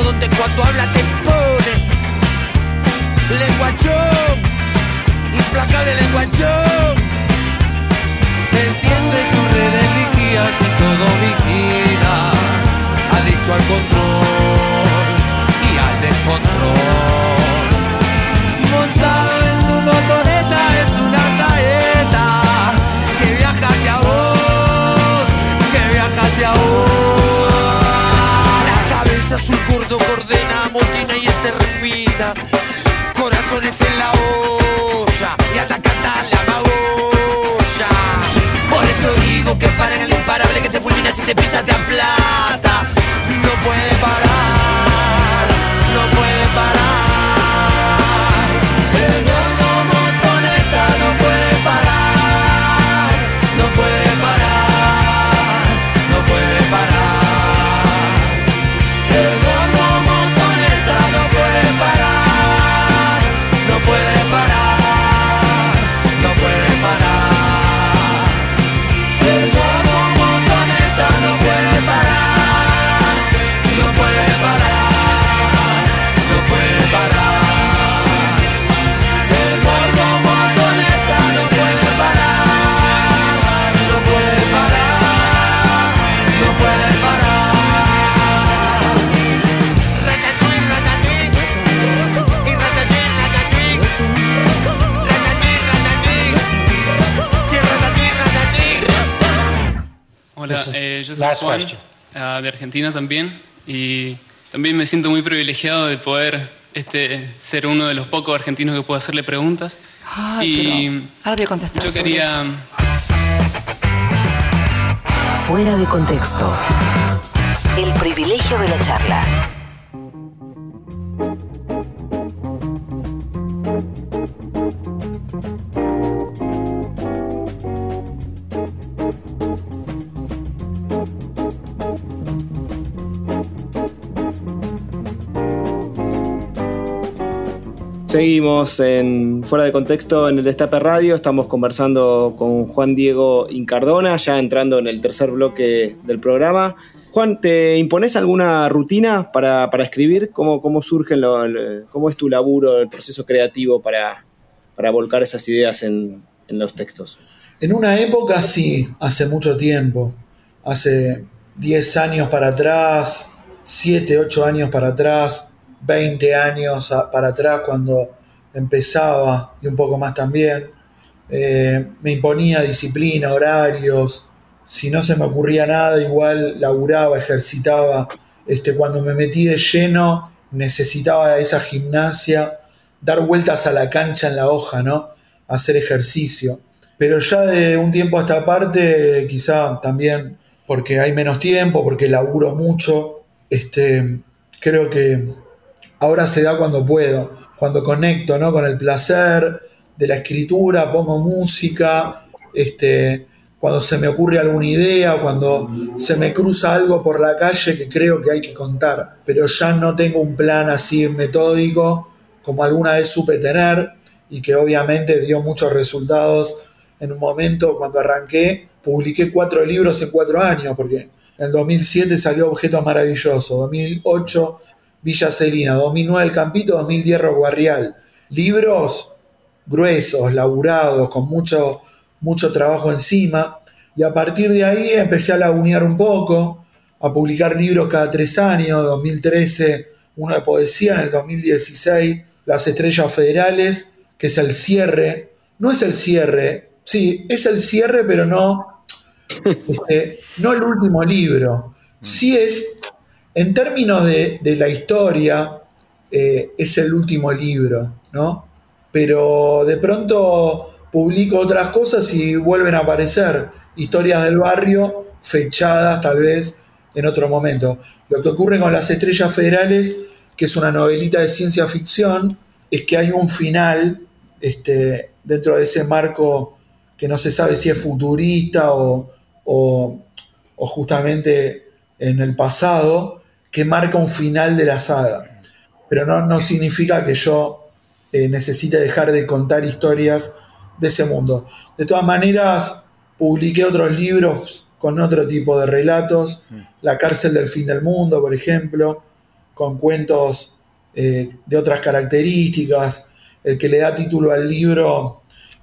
D: Donde cuando habla te pone lenguachón implacable lenguachón. Entiende sus redes vigías y todo vigila adicto al control y al descontrol gordo coordena, motina y extermina. Corazones en la olla y atacata la magolla. Por eso digo que para en el imparable que te fulmina si te pisa te aplasta. No puede parar,
L: last
M: Juan,
L: question.
M: ah, de Argentina también, y también me siento muy privilegiado de poder este, ser uno de los pocos argentinos que puedo hacerle preguntas.
N: Ay,
M: y
N: ahora voy a contestar
M: yo quería...
C: Fuera de contexto. El privilegio de la charla.
B: Seguimos en Fuera de Contexto en el Destape Radio. Estamos conversando con Juan Diego Incardona, ya entrando en el tercer bloque del programa. Juan, ¿te impones alguna rutina para, escribir? ¿Cómo, surge, cómo es tu laburo, el proceso creativo para, volcar esas ideas en, en los textos?
E: En una época sí, hace mucho tiempo, hace 10 años para atrás, 7, 8 años para atrás, 20 años para atrás cuando empezaba y un poco más también, eh, me imponía disciplina, horarios, si no se me ocurría nada igual laburaba, ejercitaba, este, cuando me metí de lleno necesitaba esa gimnasia, dar vueltas a la cancha en la hoja, ¿no? Hacer ejercicio. Pero ya de un tiempo a esta parte, quizá también porque hay menos tiempo, porque laburo mucho, este, creo que ahora se da cuando puedo, cuando conecto ¿no? con el placer, de la escritura, pongo música, este, cuando se me ocurre alguna idea, cuando se me cruza algo por la calle que creo que hay que contar, pero ya no tengo un plan así metódico como alguna vez supe tener y que obviamente dio muchos resultados en un momento cuando arranqué, publiqué cuatro libros en cuatro años, porque en 2007 salió Objetos Maravillosos, 2008 Villa Celina, 2009 El Campito, 2010 Roguarrial. Libros gruesos, laburados, con mucho, mucho trabajo encima. Y a partir de ahí empecé a lagunear un poco, a publicar libros cada tres años, 2013 uno de poesía, en el 2016 Las Estrellas Federales, que es el cierre. No es el cierre, sí, es el cierre, pero no, este, no el último libro. Sí es, en términos de, de la historia, eh, es el último libro, ¿no? Pero de pronto publico otras cosas y vuelven a aparecer historias del barrio fechadas tal vez en otro momento. Lo que ocurre con las estrellas federales, que es una novelita de ciencia ficción, es que hay un final este, dentro de ese marco que no se sabe si es futurista o, o, o justamente en el pasado, que marca un final de la saga. Pero no, no significa que yo eh, necesite dejar de contar historias de ese mundo. De todas maneras, publiqué otros libros con otro tipo de relatos, La cárcel del fin del mundo, por ejemplo, con cuentos eh, de otras características. El que le da título al libro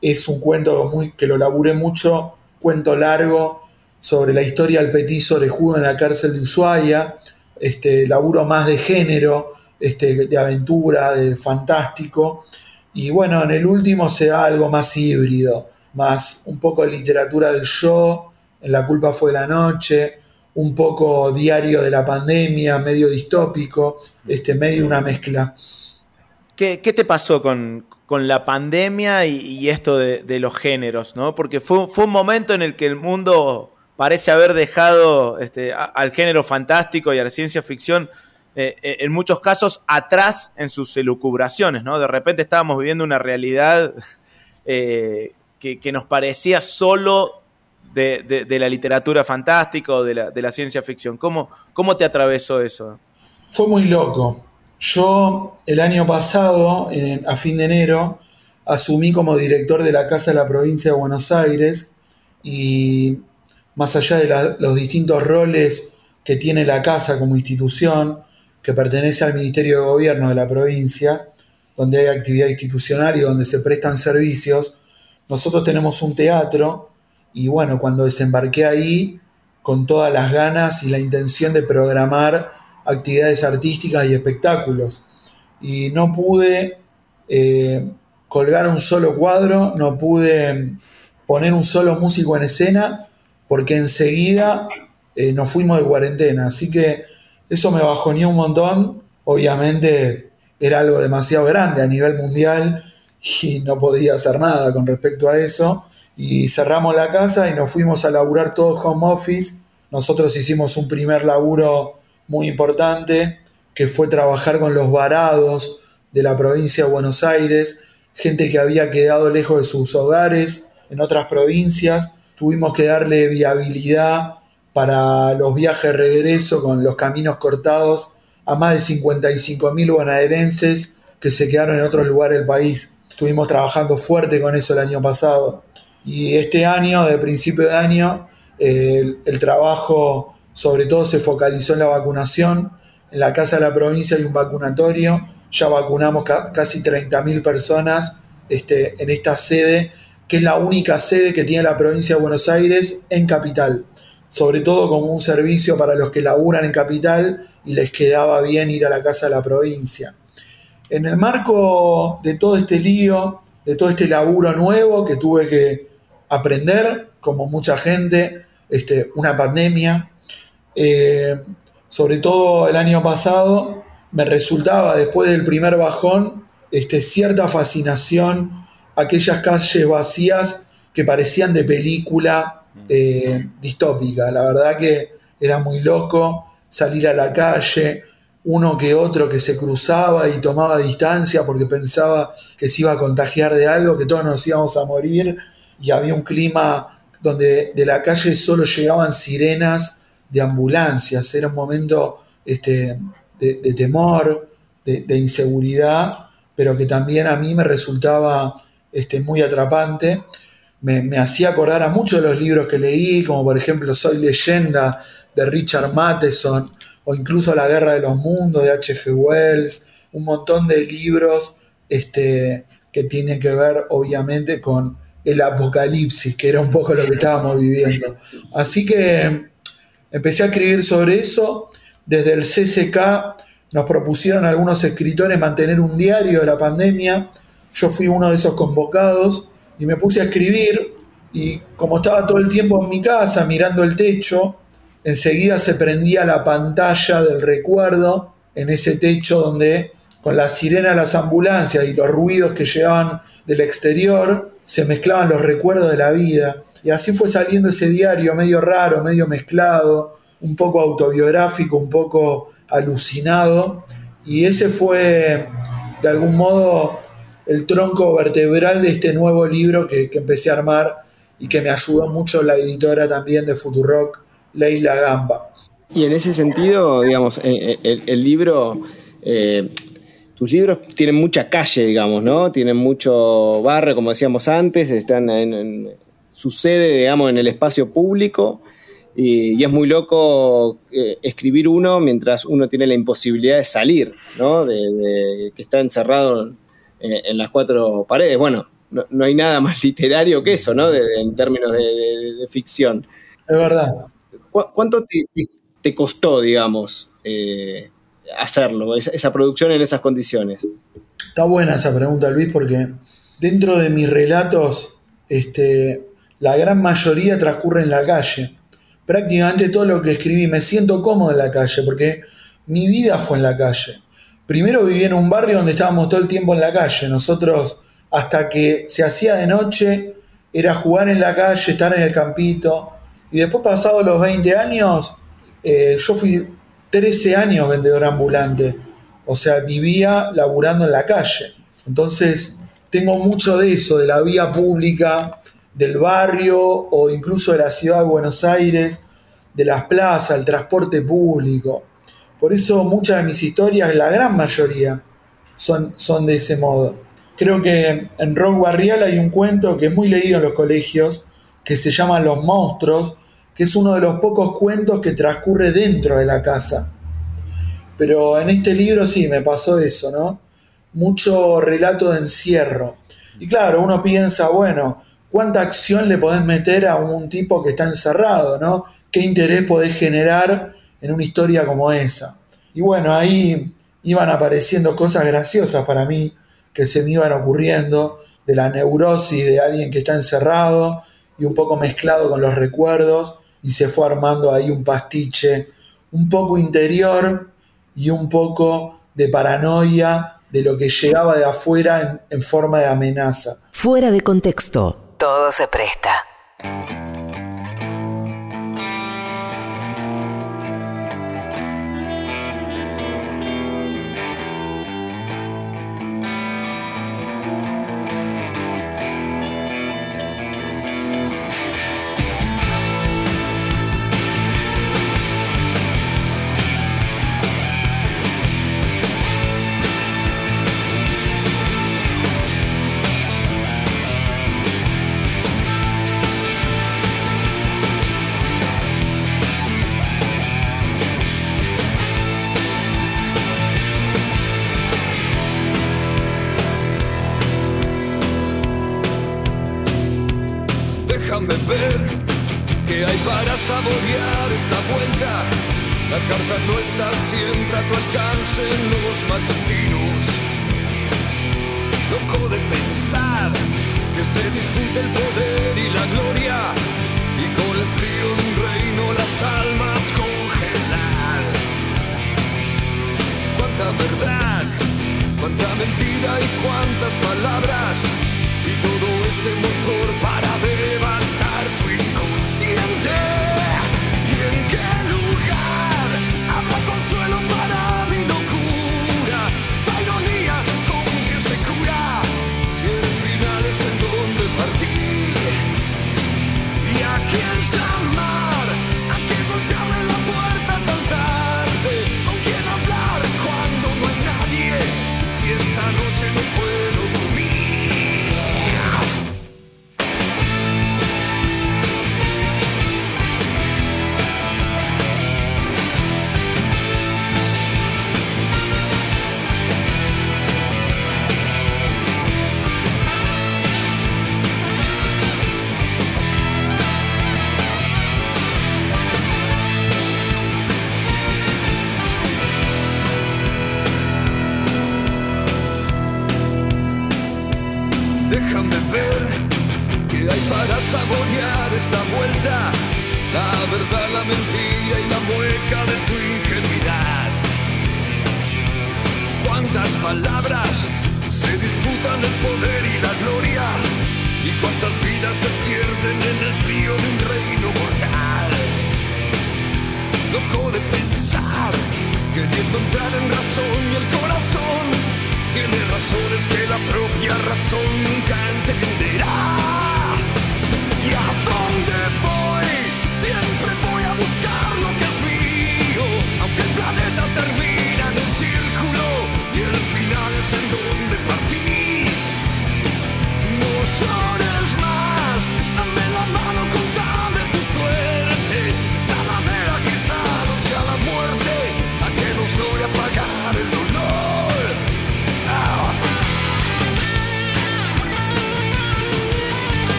E: es un cuento muy, que lo laburé mucho, cuento largo sobre la historia del petiso orejudo en la cárcel de Ushuaia, este, laburo más de género, este, de aventura, de fantástico. Y bueno, en el último se da algo más híbrido, más un poco de literatura del yo, en La culpa fue la noche, un poco diario de la pandemia, medio distópico, este, medio una mezcla.
A: ¿Qué, qué te pasó con, con, la pandemia y, esto de, de, los géneros? ¿no? Porque fue, fue, un momento en el que el mundo parece haber dejado este, al género fantástico y a la ciencia ficción eh, en muchos casos atrás en sus elucubraciones, ¿no? De repente estábamos viviendo una realidad eh, que, nos parecía solo de, la literatura fantástica o de la, ciencia ficción. ¿Cómo, ¿Cómo te atravesó eso?
E: Fue muy loco. Yo el año pasado, a fin de enero, asumí como director de la Casa de la Provincia de Buenos Aires y más allá de los distintos roles que tiene la casa como institución, que pertenece al Ministerio de Gobierno de la provincia, donde hay actividad institucional y donde se prestan servicios. Nosotros tenemos un teatro y bueno, cuando desembarqué ahí, con todas las ganas y la intención de programar actividades artísticas y espectáculos. Y no pude eh, colgar un solo cuadro, no pude poner un solo músico en escena, porque enseguida eh, nos fuimos de cuarentena. Así que eso me bajoneó un montón. Obviamente era algo demasiado grande a nivel mundial y no podía hacer nada con respecto a eso. Y cerramos la casa y nos fuimos a laburar todo home office. Nosotros hicimos un primer laburo muy importante que fue trabajar con los varados de la provincia de Buenos Aires, gente que había quedado lejos de sus hogares en otras provincias. Tuvimos que darle viabilidad para los viajes regreso con los caminos cortados a más de 55 mil bonaerenses que se quedaron en otros lugares del país. Estuvimos trabajando fuerte con eso el año pasado. Y este año, de principio de año, el, trabajo sobre todo se focalizó en la vacunación. En la Casa de la Provincia hay un vacunatorio. Ya vacunamos ca casi 30 mil personas este, en esta sede, que es la única sede que tiene la provincia de Buenos Aires en capital sobre todo como un servicio para los que laburan en capital y les quedaba bien ir a la casa de la provincia. En el marco de todo este lío, de todo este laburo nuevo que tuve que aprender, como mucha gente, este, una pandemia, eh, sobre todo el año pasado, me resultaba después del primer bajón este, cierta fascinación aquellas calles vacías que parecían de película eh, distópica. La verdad que era muy loco salir a la calle, uno que otro que se cruzaba y tomaba distancia porque pensaba que se iba a contagiar de algo, que todos nos íbamos a morir y había un clima donde de la calle solo llegaban sirenas de ambulancias, era un momento este, de, temor, de, inseguridad, pero que también a mí me resultaba este, muy atrapante. Me, me, hacía acordar a muchos de los libros que leí, como por ejemplo Soy leyenda de Richard Matheson, o incluso La Guerra de los Mundos de H.G. Wells, un montón de libros este, que tienen que ver obviamente con el apocalipsis, que era un poco lo que estábamos viviendo. Así que empecé a escribir sobre eso. Desde el CCK nos propusieron algunos escritores mantener un diario de la pandemia. Yo fui uno de esos convocados y me puse a escribir y como estaba todo el tiempo en mi casa mirando el techo, enseguida se prendía la pantalla del recuerdo en ese techo donde con la sirena de las ambulancias y los ruidos que llegaban del exterior se mezclaban los recuerdos de la vida. Y así fue saliendo ese diario medio raro, medio mezclado, un poco autobiográfico, un poco alucinado. Y ese fue, de algún modo, el tronco vertebral de este nuevo libro que, que empecé a armar y que me ayudó mucho la editora también de Futurock, Leila Gamba.
B: Y en ese sentido, digamos, el, el libro, eh, tus libros tienen mucha calle, digamos, ¿no? Tienen mucho barrio, como decíamos antes, están en, en sucede, digamos, en el espacio público. Y, es muy loco eh, escribir uno mientras uno tiene la imposibilidad de salir, ¿no? De, de que está encerrado en, en, las cuatro paredes. Bueno, no, no, hay nada más literario que eso, ¿no? De, en términos de, de, ficción.
E: Es verdad.
B: ¿Cuánto te, te costó, digamos, eh, hacerlo, esa, esa, producción en esas condiciones?
E: Está buena esa pregunta, Luis, porque dentro de mis relatos, este, la gran mayoría transcurre en la calle. Prácticamente todo lo que escribí, me siento cómodo en la calle, porque mi vida fue en la calle. Primero viví en un barrio donde estábamos todo el tiempo en la calle. Nosotros, hasta que se hacía de noche, era jugar en la calle, estar en el campito y después, pasados los 20 años, eh, yo fui 13 años vendedor ambulante. O sea, vivía laburando en la calle. Entonces, tengo mucho de eso, de la vía pública, del barrio o incluso de la ciudad de Buenos Aires, de las plazas, el transporte público. Por eso muchas de mis historias, la gran mayoría, son, son de ese modo. Creo que en Rock Barrial hay un cuento que es muy leído en los colegios, que se llama Los Monstruos, que es uno de los pocos cuentos que transcurre dentro de la casa. Pero en este libro sí me pasó eso, ¿no? Mucho relato de encierro. Y claro, uno piensa, bueno, ¿cuánta acción le podés meter a un tipo que está encerrado, ¿no? ¿Qué interés podés generar en una historia como esa? Y bueno, ahí iban apareciendo cosas graciosas para mí que se me iban ocurriendo de la neurosis de alguien que está encerrado y un poco mezclado con los recuerdos y se fue armando ahí un pastiche un poco interior y un poco de paranoia de lo que llegaba de afuera en, en forma de amenaza.
C: Fuera de contexto, todo se presta.
D: y cuántas palabras y todo este motor para devastar tu inconsciente.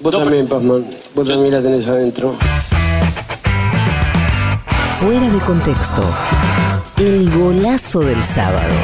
G: Vos también, Pazman. Vos también la tenés adentro.
C: Fuera de contexto. El golazo del sábado.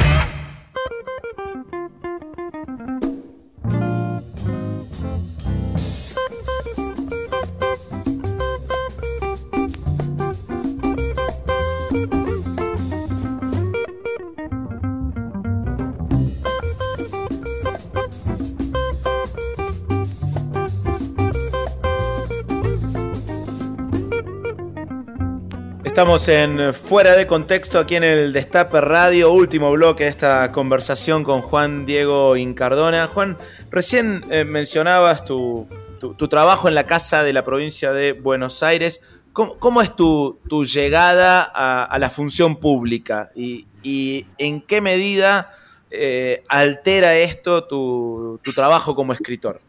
A: Estamos en Fuera de Contexto aquí en el Destape Radio, último bloque de esta conversación con Juan Diego Incardona. Juan, recién eh, mencionabas tu, tu- trabajo en la Casa de la Provincia de Buenos Aires. ¿Cómo, es tu, tu llegada a, la función pública? ¿Y, y en qué medida eh, altera esto tu, tu trabajo como escritor?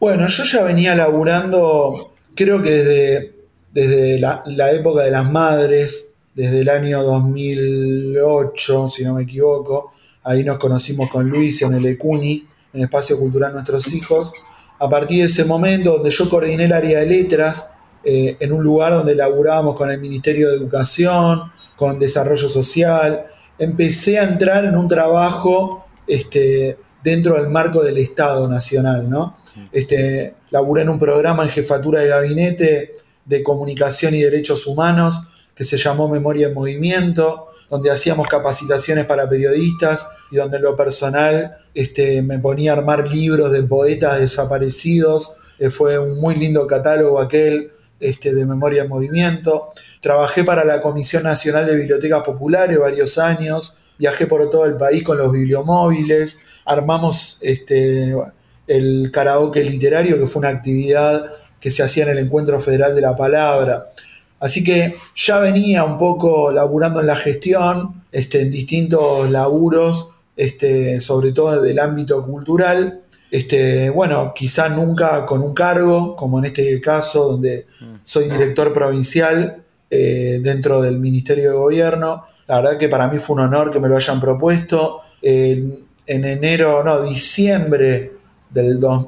E: Bueno, yo ya venía laburando, creo que desde, desde la, la época de las madres, desde el año 2008, si no me equivoco. Ahí nos conocimos con Luis en el ECUNI, en el Espacio Cultural Nuestros Hijos. A partir de ese momento, donde yo coordiné el área de letras, eh, en un lugar donde laburábamos con el Ministerio de Educación, con Desarrollo Social, empecé a entrar en un trabajo este, dentro del marco del Estado Nacional, ¿no? Este, laburé en un programa en jefatura de gabinete de comunicación y derechos humanos que se llamó Memoria en Movimiento, donde hacíamos capacitaciones para periodistas y donde en lo personal este, me ponía a armar libros de poetas desaparecidos. Eh, fue un muy lindo catálogo aquel este, de Memoria en Movimiento. Trabajé para la Comisión Nacional de Bibliotecas Populares varios años, viajé por todo el país con los bibliomóviles, armamos este, el karaoke literario, que fue una actividad que se hacía en el Encuentro Federal de la Palabra. Así que ya venía un poco laburando en la gestión, este, en distintos laburos, este, sobre todo del ámbito cultural. Este, bueno, quizá nunca con un cargo, como en este caso, donde soy director provincial eh, dentro del Ministerio de Gobierno. La verdad que para mí fue un honor que me lo hayan propuesto. En, en enero, no, diciembre del dos,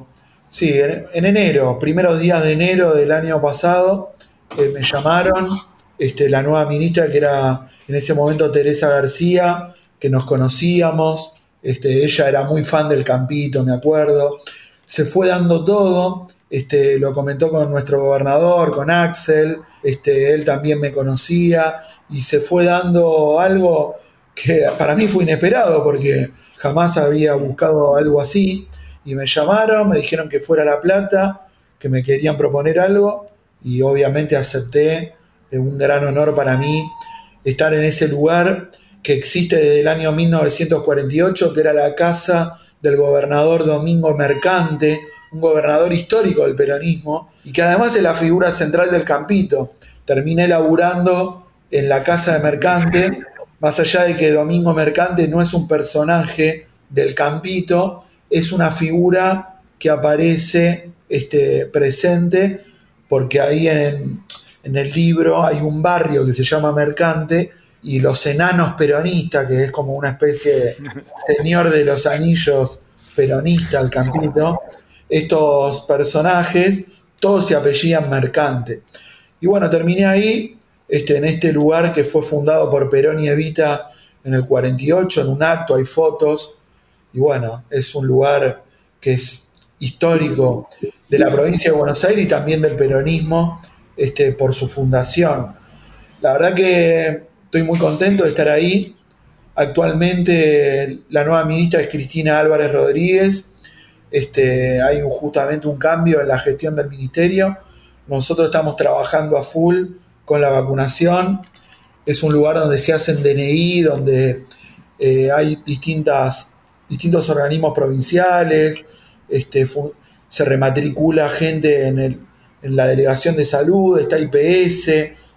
E: sí, en, en enero, primeros días de enero del año pasado, eh, me llamaron este, la nueva ministra, que era en ese momento Teresa García, que que nos conocíamos, este, ella era muy fan del campito, me acuerdo. Se fue dando todo, este, lo comentó con nuestro gobernador, con Axel, este, él también me conocía y se fue dando algo que para mí fue inesperado porque jamás había buscado algo así y me llamaron, me dijeron que fuera La Plata, que me querían proponer algo y obviamente acepté, es un gran honor para mí estar en ese lugar que existe desde el año 1948, que era la casa del gobernador Domingo Mercante, un gobernador histórico del peronismo, y que además es la figura central del campito. Terminé laburando en la casa de Mercante, más allá de que Domingo Mercante no es un personaje del campito, es una figura que aparece este, presente, porque ahí en, en el libro hay un barrio que se llama Mercante, y los enanos peronistas, que es como una especie de señor de los anillos peronista, el campito, estos personajes, todos se apellían Mercante. Y bueno, terminé ahí, este, en este lugar que fue fundado por Perón y Evita en el 48, en un acto hay fotos, y bueno, es un lugar que es histórico de la provincia de Buenos Aires y también del peronismo este, por su fundación. La verdad que Estoy muy contento de estar ahí. Actualmente la nueva ministra es Cristina Álvarez Rodríguez. Este, hay justamente un cambio en la gestión del ministerio. Nosotros estamos trabajando a full con la vacunación. Es un lugar donde se hacen DNI, donde eh, hay distintas, distintos organismos provinciales, este, se rematricula gente en, la delegación de salud, está IPS,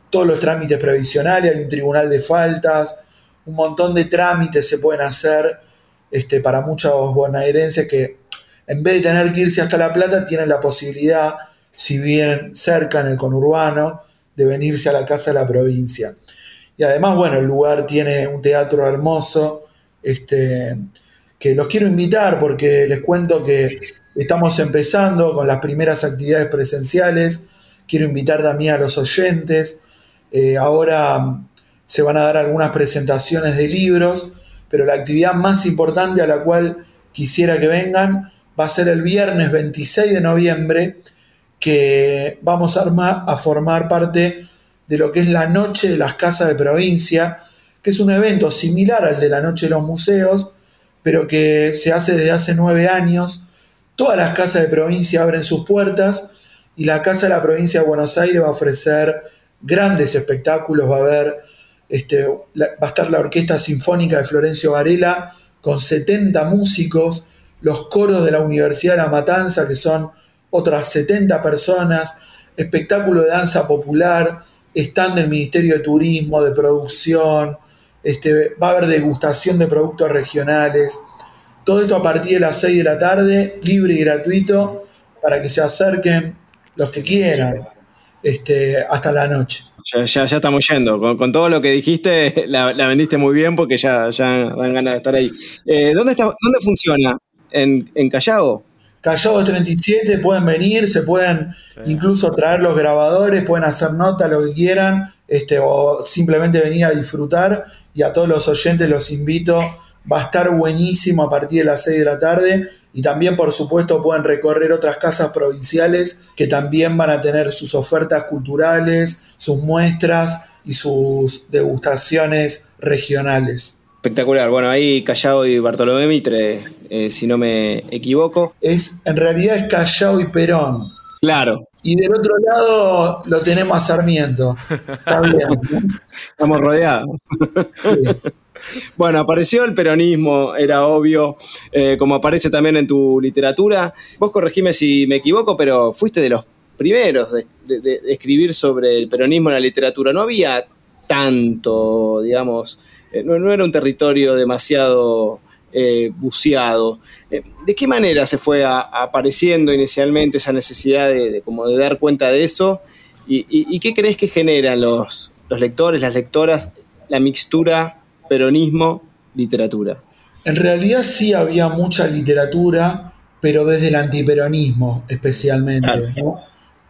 E: todos los trámites previsionales, hay un tribunal de faltas, un montón de trámites se pueden hacer este, para muchos bonaerenses que en vez de tener que irse hasta La Plata, tienen la posibilidad, si bien cerca en el conurbano, de venirse a la casa de la provincia. Y además, bueno, el lugar tiene un teatro hermoso, este, que los quiero invitar porque les cuento que estamos empezando con las primeras actividades presenciales. Quiero invitar también a los oyentes eh, ahora mm, se van a dar algunas presentaciones de libros, pero la actividad más importante a la cual quisiera que vengan va a ser el viernes 26 de noviembre, que vamos a, a formar parte de lo que es la Noche de las Casas de Provincia, que es un evento similar al de la Noche de los Museos, pero que se hace desde hace nueve años. Todas las casas de provincia abren sus puertas y la Casa de la Provincia de Buenos Aires va a ofrecer grandes espectáculos, va a haber, este, va a estar la Orquesta Sinfónica de Florencio Varela con 70 músicos, los coros de la Universidad de La Matanza, que son otras 70 personas, espectáculo de danza popular, están del Ministerio de Turismo, de producción, este, va a haber degustación de productos regionales. Todo esto a partir de las 6 de la tarde, libre y gratuito, para que se acerquen los que quieran este, hasta la noche.
B: Ya, estamos yendo. Con, todo lo que dijiste, la, vendiste muy bien porque ya, ya dan ganas de estar ahí. Eh, ¿dónde, ¿Dónde funciona? ¿En, en Callao?
E: Callao 37, pueden venir, se pueden incluso traer los grabadores, pueden hacer nota, lo que quieran, este, o simplemente venir a disfrutar. Y a todos los oyentes los invito, va a estar buenísimo a partir de las 6 de la tarde y también, por supuesto, pueden recorrer otras casas provinciales que también van a tener sus ofertas culturales, sus muestras y sus degustaciones regionales.
B: Espectacular. Bueno, ahí Callao y Bartolomé Mitre, eh, si no me equivoco.
E: Es, en realidad es Callao y Perón.
B: Claro.
E: Y del otro lado lo tenemos a Sarmiento. Está bien.
B: Estamos rodeados. Bueno, apareció el peronismo, era obvio, eh, como aparece también en tu literatura. Vos corregime si me equivoco, pero fuiste de los primeros de, escribir sobre el peronismo en la literatura. No había tanto, digamos, eh, no, era un territorio demasiado eh, buceado. ¿De qué manera se fue apareciendo inicialmente esa necesidad de, como de dar cuenta de eso? ¿Y, qué crees que generan los, los lectores, las lectoras, la mixtura peronismo, literatura.
E: En realidad sí había mucha literatura, pero desde el antiperonismo especialmente.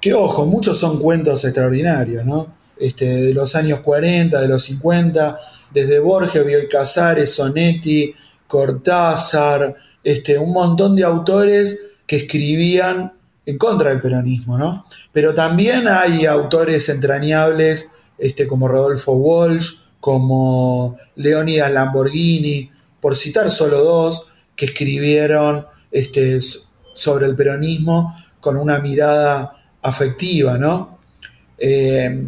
E: Que ojo, muchos son cuentos extraordinarios, ¿no? este, de los años 40, de los 50, desde Borges, Bioy Casares, Sonetti, Cortázar, este, un montón de autores que escribían en contra del peronismo, ¿no? Pero también hay autores entrañables este, como Rodolfo Walsh, como Leonidas Lamborghini, por citar solo dos, que escribieron este, sobre el peronismo con una mirada afectiva, ¿no? Eh,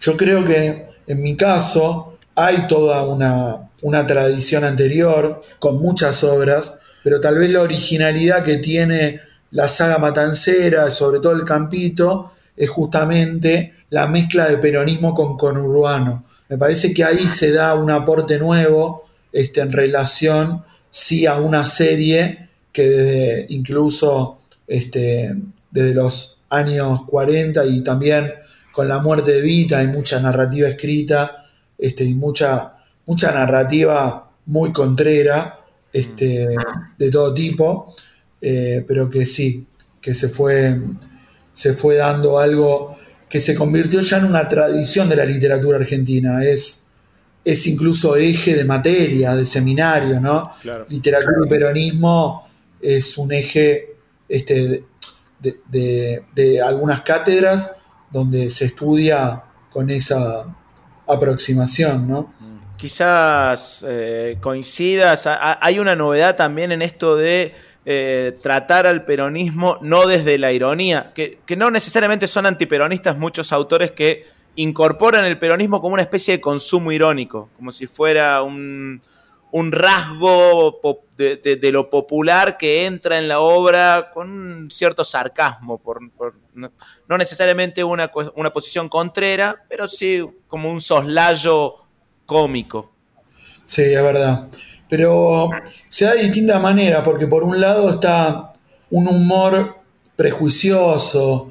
E: yo creo que en mi caso hay toda una, una tradición anterior con muchas obras, pero tal vez la originalidad que tiene la saga matancera, sobre todo el campito, es justamente la mezcla de peronismo con conurbano. Me parece que ahí se da un aporte nuevo este, en relación sí a una serie que desde, incluso este, desde los años 40 y también con la muerte de Vita hay mucha narrativa escrita este, y mucha, mucha narrativa muy contrera este, de todo tipo, eh, pero que sí, que se fue, se fue dando algo que se convirtió ya en una tradición de la literatura argentina. Es, es incluso eje de materia, de seminario, ¿no? Literatura y peronismo es un eje este, de, algunas cátedras donde se estudia con esa aproximación, ¿no?
A: Quizás eh, coincidas, hay una novedad también en esto de eh, tratar al peronismo no desde la ironía, que, no necesariamente son antiperonistas muchos autores que incorporan el peronismo como una especie de consumo irónico, como si fuera un, rasgo de, lo popular que entra en la obra con un cierto sarcasmo, por, no, necesariamente una, una posición contrera, pero sí como un soslayo cómico.
E: Sí, es verdad pero se da de distinta manera, porque por un lado está un humor prejuicioso,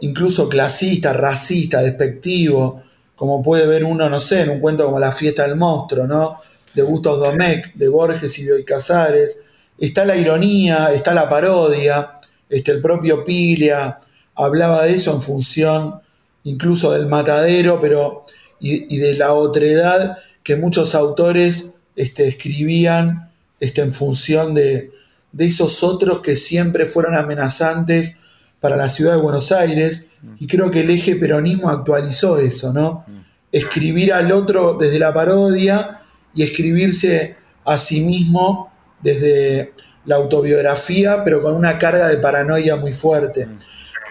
E: incluso clasista, racista, despectivo, como puede ver uno, no sé, en un cuento como La fiesta del monstruo, ¿no? De Gustos Domecq, de Borges y de Casares. Está la ironía, está la parodia, este, el propio Pilia hablaba de eso en función incluso del matadero, pero y, y de la otredad que muchos autores este, escribían este, en función de, esos otros que siempre fueron amenazantes para la ciudad de Buenos Aires, y creo que el eje peronismo actualizó eso, ¿no? Escribir al otro desde la parodia y escribirse a sí mismo desde la autobiografía, pero con una carga de paranoia muy fuerte.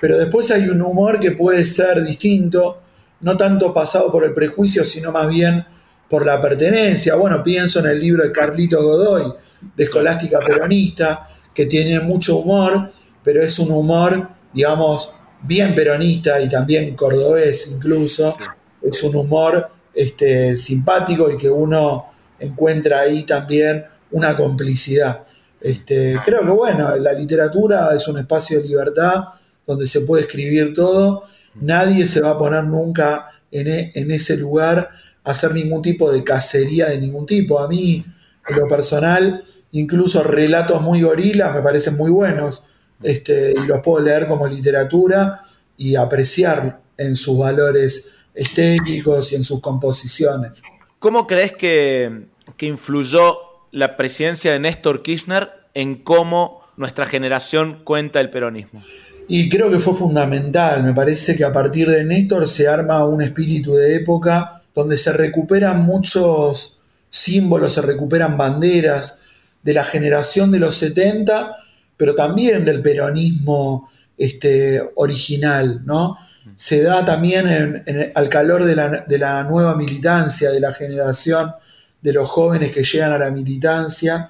E: Pero después hay un humor que puede ser distinto, no tanto pasado por el prejuicio, sino más bien por la pertenencia. Bueno, pienso en el libro de Carlito Godoy, de Escolástica Peronista, que tiene mucho humor, pero es un humor, digamos, bien peronista y también cordobés incluso. Es un humor este, simpático y que uno encuentra ahí también una complicidad. Este, creo que bueno, la literatura es un espacio de libertad donde se puede escribir todo. Nadie se va a poner nunca en, e, en ese lugar hacer ningún tipo de cacería de ningún tipo. A mí, en lo personal, incluso relatos muy gorilas me parecen muy buenos este, y los puedo leer como literatura y apreciar en sus valores estéticos y en sus composiciones.
A: ¿Cómo crees que, que influyó la presidencia de Néstor Kirchner en cómo nuestra generación cuenta el peronismo?
E: Y creo que fue fundamental. Me parece que a partir de Néstor se arma un espíritu de época donde se recuperan muchos símbolos, se recuperan banderas de la generación de los 70, pero también del peronismo este, original, ¿no? Se da también al calor de la, de la nueva militancia, de la generación de los jóvenes que llegan a la militancia.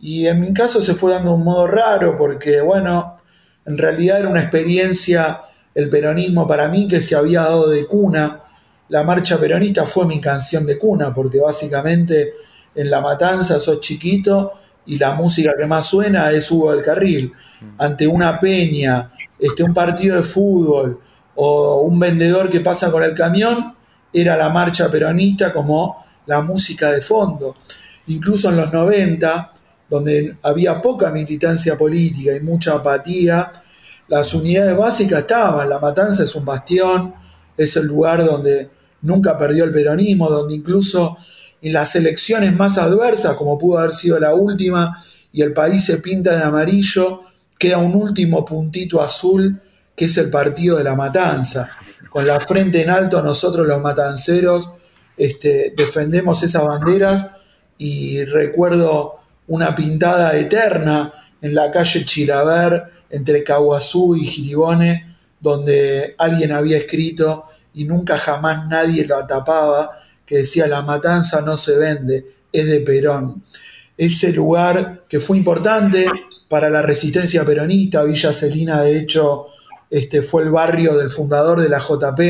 E: Y en mi caso se fue dando un modo raro porque, bueno, en realidad era una experiencia, el peronismo para mí, que se había dado de cuna la marcha peronista fue mi canción de cuna, porque básicamente en La Matanza sos chiquito y la música que más suena es Hugo del Carril. Mm. Ante una peña, este, un partido de fútbol o un vendedor que pasa con el camión, era la marcha peronista como la música de fondo. Incluso en los 90, donde había poca militancia política y mucha apatía, las unidades básicas estaban. La Matanza es un bastión, es el lugar donde nunca perdió el peronismo, donde incluso en las elecciones más adversas, como pudo haber sido la última, y el país se pinta de amarillo, queda un último puntito azul, que es el partido de la matanza. Con la frente en alto, nosotros los matanceros este, defendemos esas banderas y recuerdo una pintada eterna en la calle Chilaver, entre Caguazú y Giribone, donde alguien había escrito y nunca jamás nadie lo tapaba, que decía la matanza no se vende, es de Perón. Ese lugar que fue importante para la resistencia peronista, Villa Celina de hecho este, fue el barrio del fundador de la JP,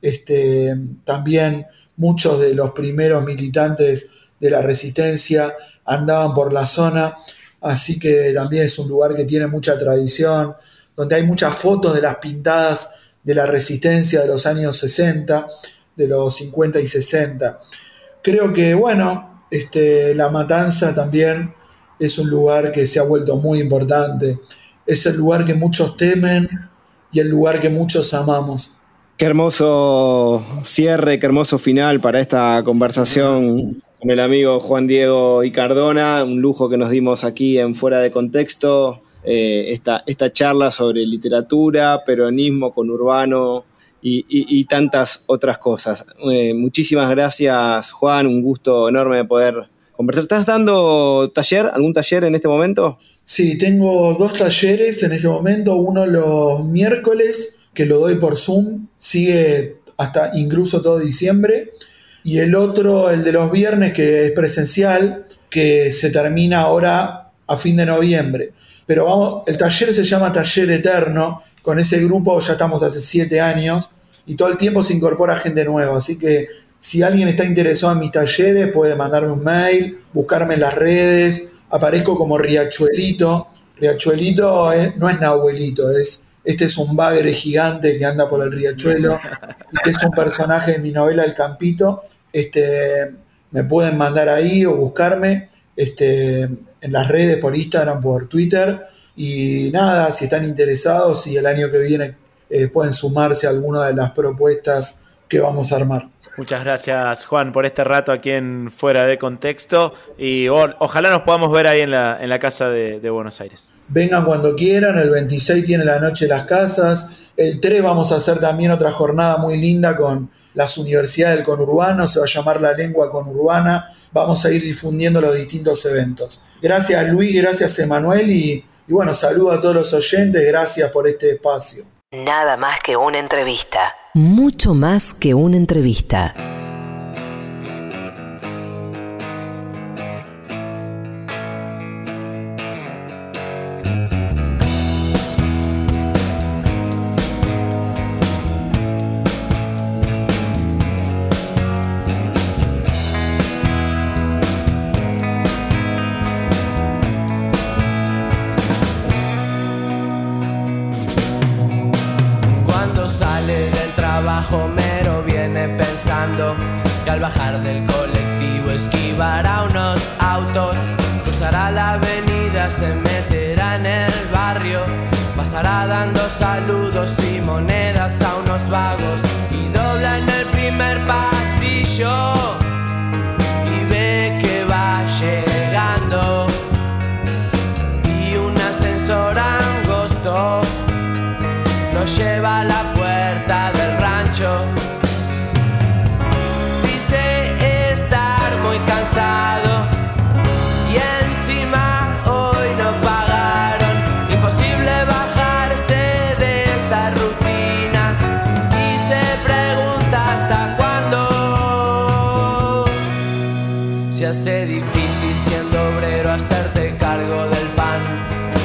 E: este, también muchos de los primeros militantes de la resistencia andaban por la zona, así que también es un lugar que tiene mucha tradición, donde hay muchas fotos de las pintadas de la resistencia de los años 60, de los 50 y 60. Creo que, bueno, este, La Matanza también es un lugar que se ha vuelto muy importante. Es el lugar que muchos temen y el lugar que muchos amamos.
B: Qué hermoso cierre, qué hermoso final para esta conversación con el amigo Juan Diego y Cardona. Un lujo que nos dimos aquí en Fuera de Contexto. Eh, esta, esta charla sobre literatura, peronismo conurbano y, y, y tantas otras cosas. Eh, muchísimas gracias, Juan. Un gusto enorme de poder ¿Estás dando taller, algún taller en este momento?
E: Sí, tengo dos talleres en este momento. Uno los miércoles, que lo doy por Zoom, sigue hasta incluso todo diciembre. Y el otro, el de los viernes, que es presencial, que se termina ahora a fin de noviembre. Pero vamos, el taller se llama Taller Eterno. Con ese grupo ya estamos hace siete años y todo el tiempo se incorpora gente nueva. Así que si alguien está interesado en mis talleres, puede mandarme un mail, buscarme en las redes. Aparezco como Riachuelito. Riachuelito es- no es Nahuelito, es, este es un bagre gigante que anda por el riachuelo y que es un personaje de mi novela El Campito. Este, me pueden mandar ahí o buscarme este, en las redes, por Instagram, por Twitter. Y nada, si están interesados y el año que viene eh, pueden sumarse a alguna de las propuestas que vamos a armar.
A: Muchas gracias, Juan, por este rato aquí en Fuera de Contexto. Y o- ojalá nos podamos ver ahí en la, en la casa de, de Buenos Aires.
E: Vengan cuando quieran, el 26 tiene la noche de las casas, el 3 vamos a hacer también otra jornada muy linda con las universidades del conurbano, se va a llamar la lengua conurbana, vamos a ir difundiendo los distintos eventos. Gracias Luis, gracias Emanuel y, y bueno, saludo a todos los oyentes, gracias por este espacio.
C: Nada más que una entrevista. Mucho más que una entrevista.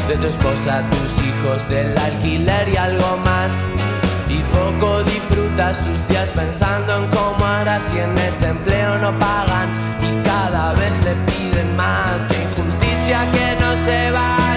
D: De tu esposa, tus hijos, del alquiler y algo más. Y poco disfruta sus días pensando en cómo hará si en ese empleo no pagan y cada vez le piden más. Que injusticia que no se valore,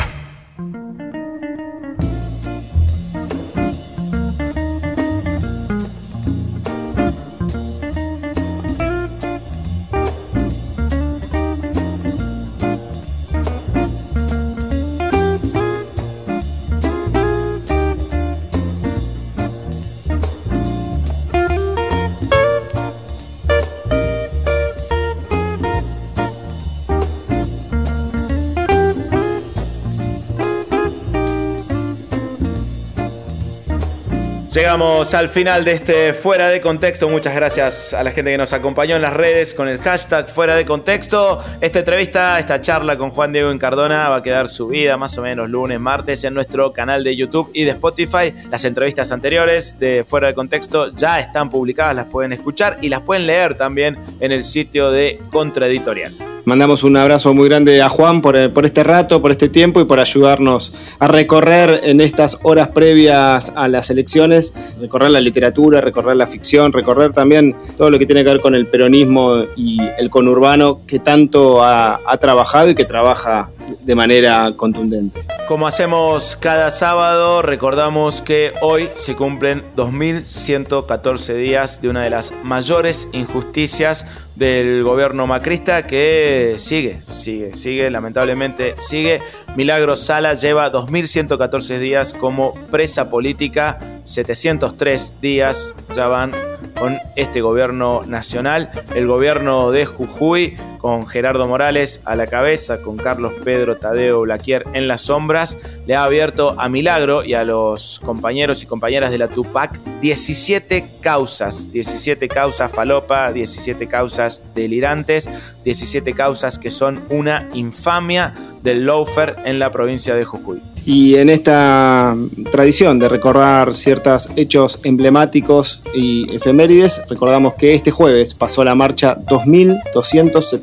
A: Llegamos al final de este Fuera de Contexto. Muchas gracias a la gente que nos acompañó en las redes con el hashtag Fuera de Contexto. Esta entrevista, esta charla con Juan Diego Encardona va a quedar subida más o menos lunes, martes en nuestro canal de YouTube y de Spotify. Las entrevistas anteriores de Fuera de Contexto ya están publicadas, las pueden escuchar y las pueden leer también en el sitio de Contraeditorial.
B: Mandamos un abrazo muy grande a Juan por, por, este rato, por este tiempo y por ayudarnos a recorrer en estas horas previas a las elecciones, recorrer la literatura, recorrer la ficción, recorrer también todo lo que tiene que ver con el peronismo y el conurbano que tanto ha, ha trabajado y que trabaja de manera contundente.
A: Como hacemos cada sábado, recordamos que hoy se cumplen 2114 días de una de las mayores injusticias del gobierno macrista que sigue, sigue, sigue, lamentablemente sigue. Milagro Sala lleva 2114 días como presa política, 703 días ya van con este gobierno nacional, el gobierno de Jujuy, con Gerardo Morales a la cabeza, con Carlos Pedro Tadeo Blaquier en las sombras, le ha abierto a Milagro y a los compañeros y compañeras de la Tupac 17 causas, 17 causas falopa, 17 causas delirantes, 17 causas que son una infamia del loafer en la provincia de Jujuy.
B: Y en esta tradición de recordar ciertos hechos emblemáticos y efemérides, recordamos que este jueves pasó la marcha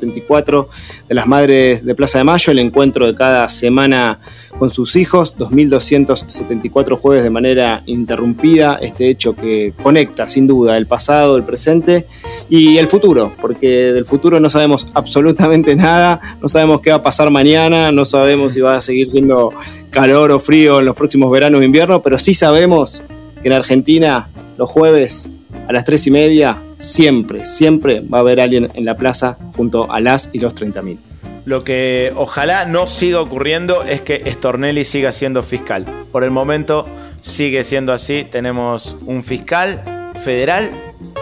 B: 2274 de las Madres de Plaza de Mayo, el encuentro de cada semana con sus hijos, 2274 jueves de manera interrumpida, este hecho que conecta sin duda el pasado, el presente y el futuro, porque del futuro no sabemos absolutamente nada, no sabemos qué va a pasar mañana, no sabemos si va a seguir siendo calor o frío en los próximos veranos o invierno, pero sí sabemos que en Argentina los jueves a las 3 y media siempre, siempre va a haber alguien en la plaza junto a las y los 30.000.
A: Lo que ojalá no siga ocurriendo es que Stornelli siga siendo fiscal. Por el momento sigue siendo así. Tenemos un fiscal federal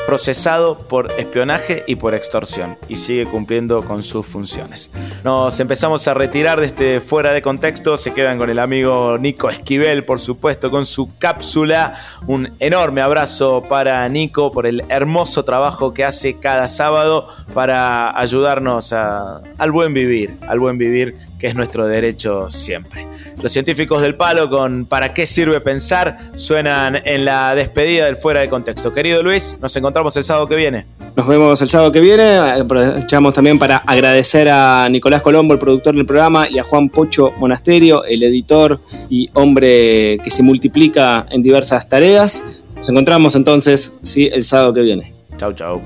A: procesado por espionaje y por extorsión y sigue cumpliendo con sus funciones. Nos empezamos a retirar de este fuera de contexto, se quedan con el amigo Nico Esquivel, por supuesto, con su cápsula. Un enorme abrazo para Nico por el hermoso trabajo que hace cada sábado para ayudarnos al buen vivir, al buen vivir que es nuestro derecho siempre. Los científicos del palo con ¿Para qué sirve pensar? suenan en la despedida del fuera de contexto. Querido Luis, nos encontramos el sábado que viene.
B: Nos vemos el sábado que viene. Aprovechamos también para agradecer a Nicolás Colombo, el productor del programa, y a Juan Pocho Monasterio, el editor y hombre que se multiplica en diversas tareas. Nos encontramos entonces, sí, el sábado que viene.
A: Chau, chau.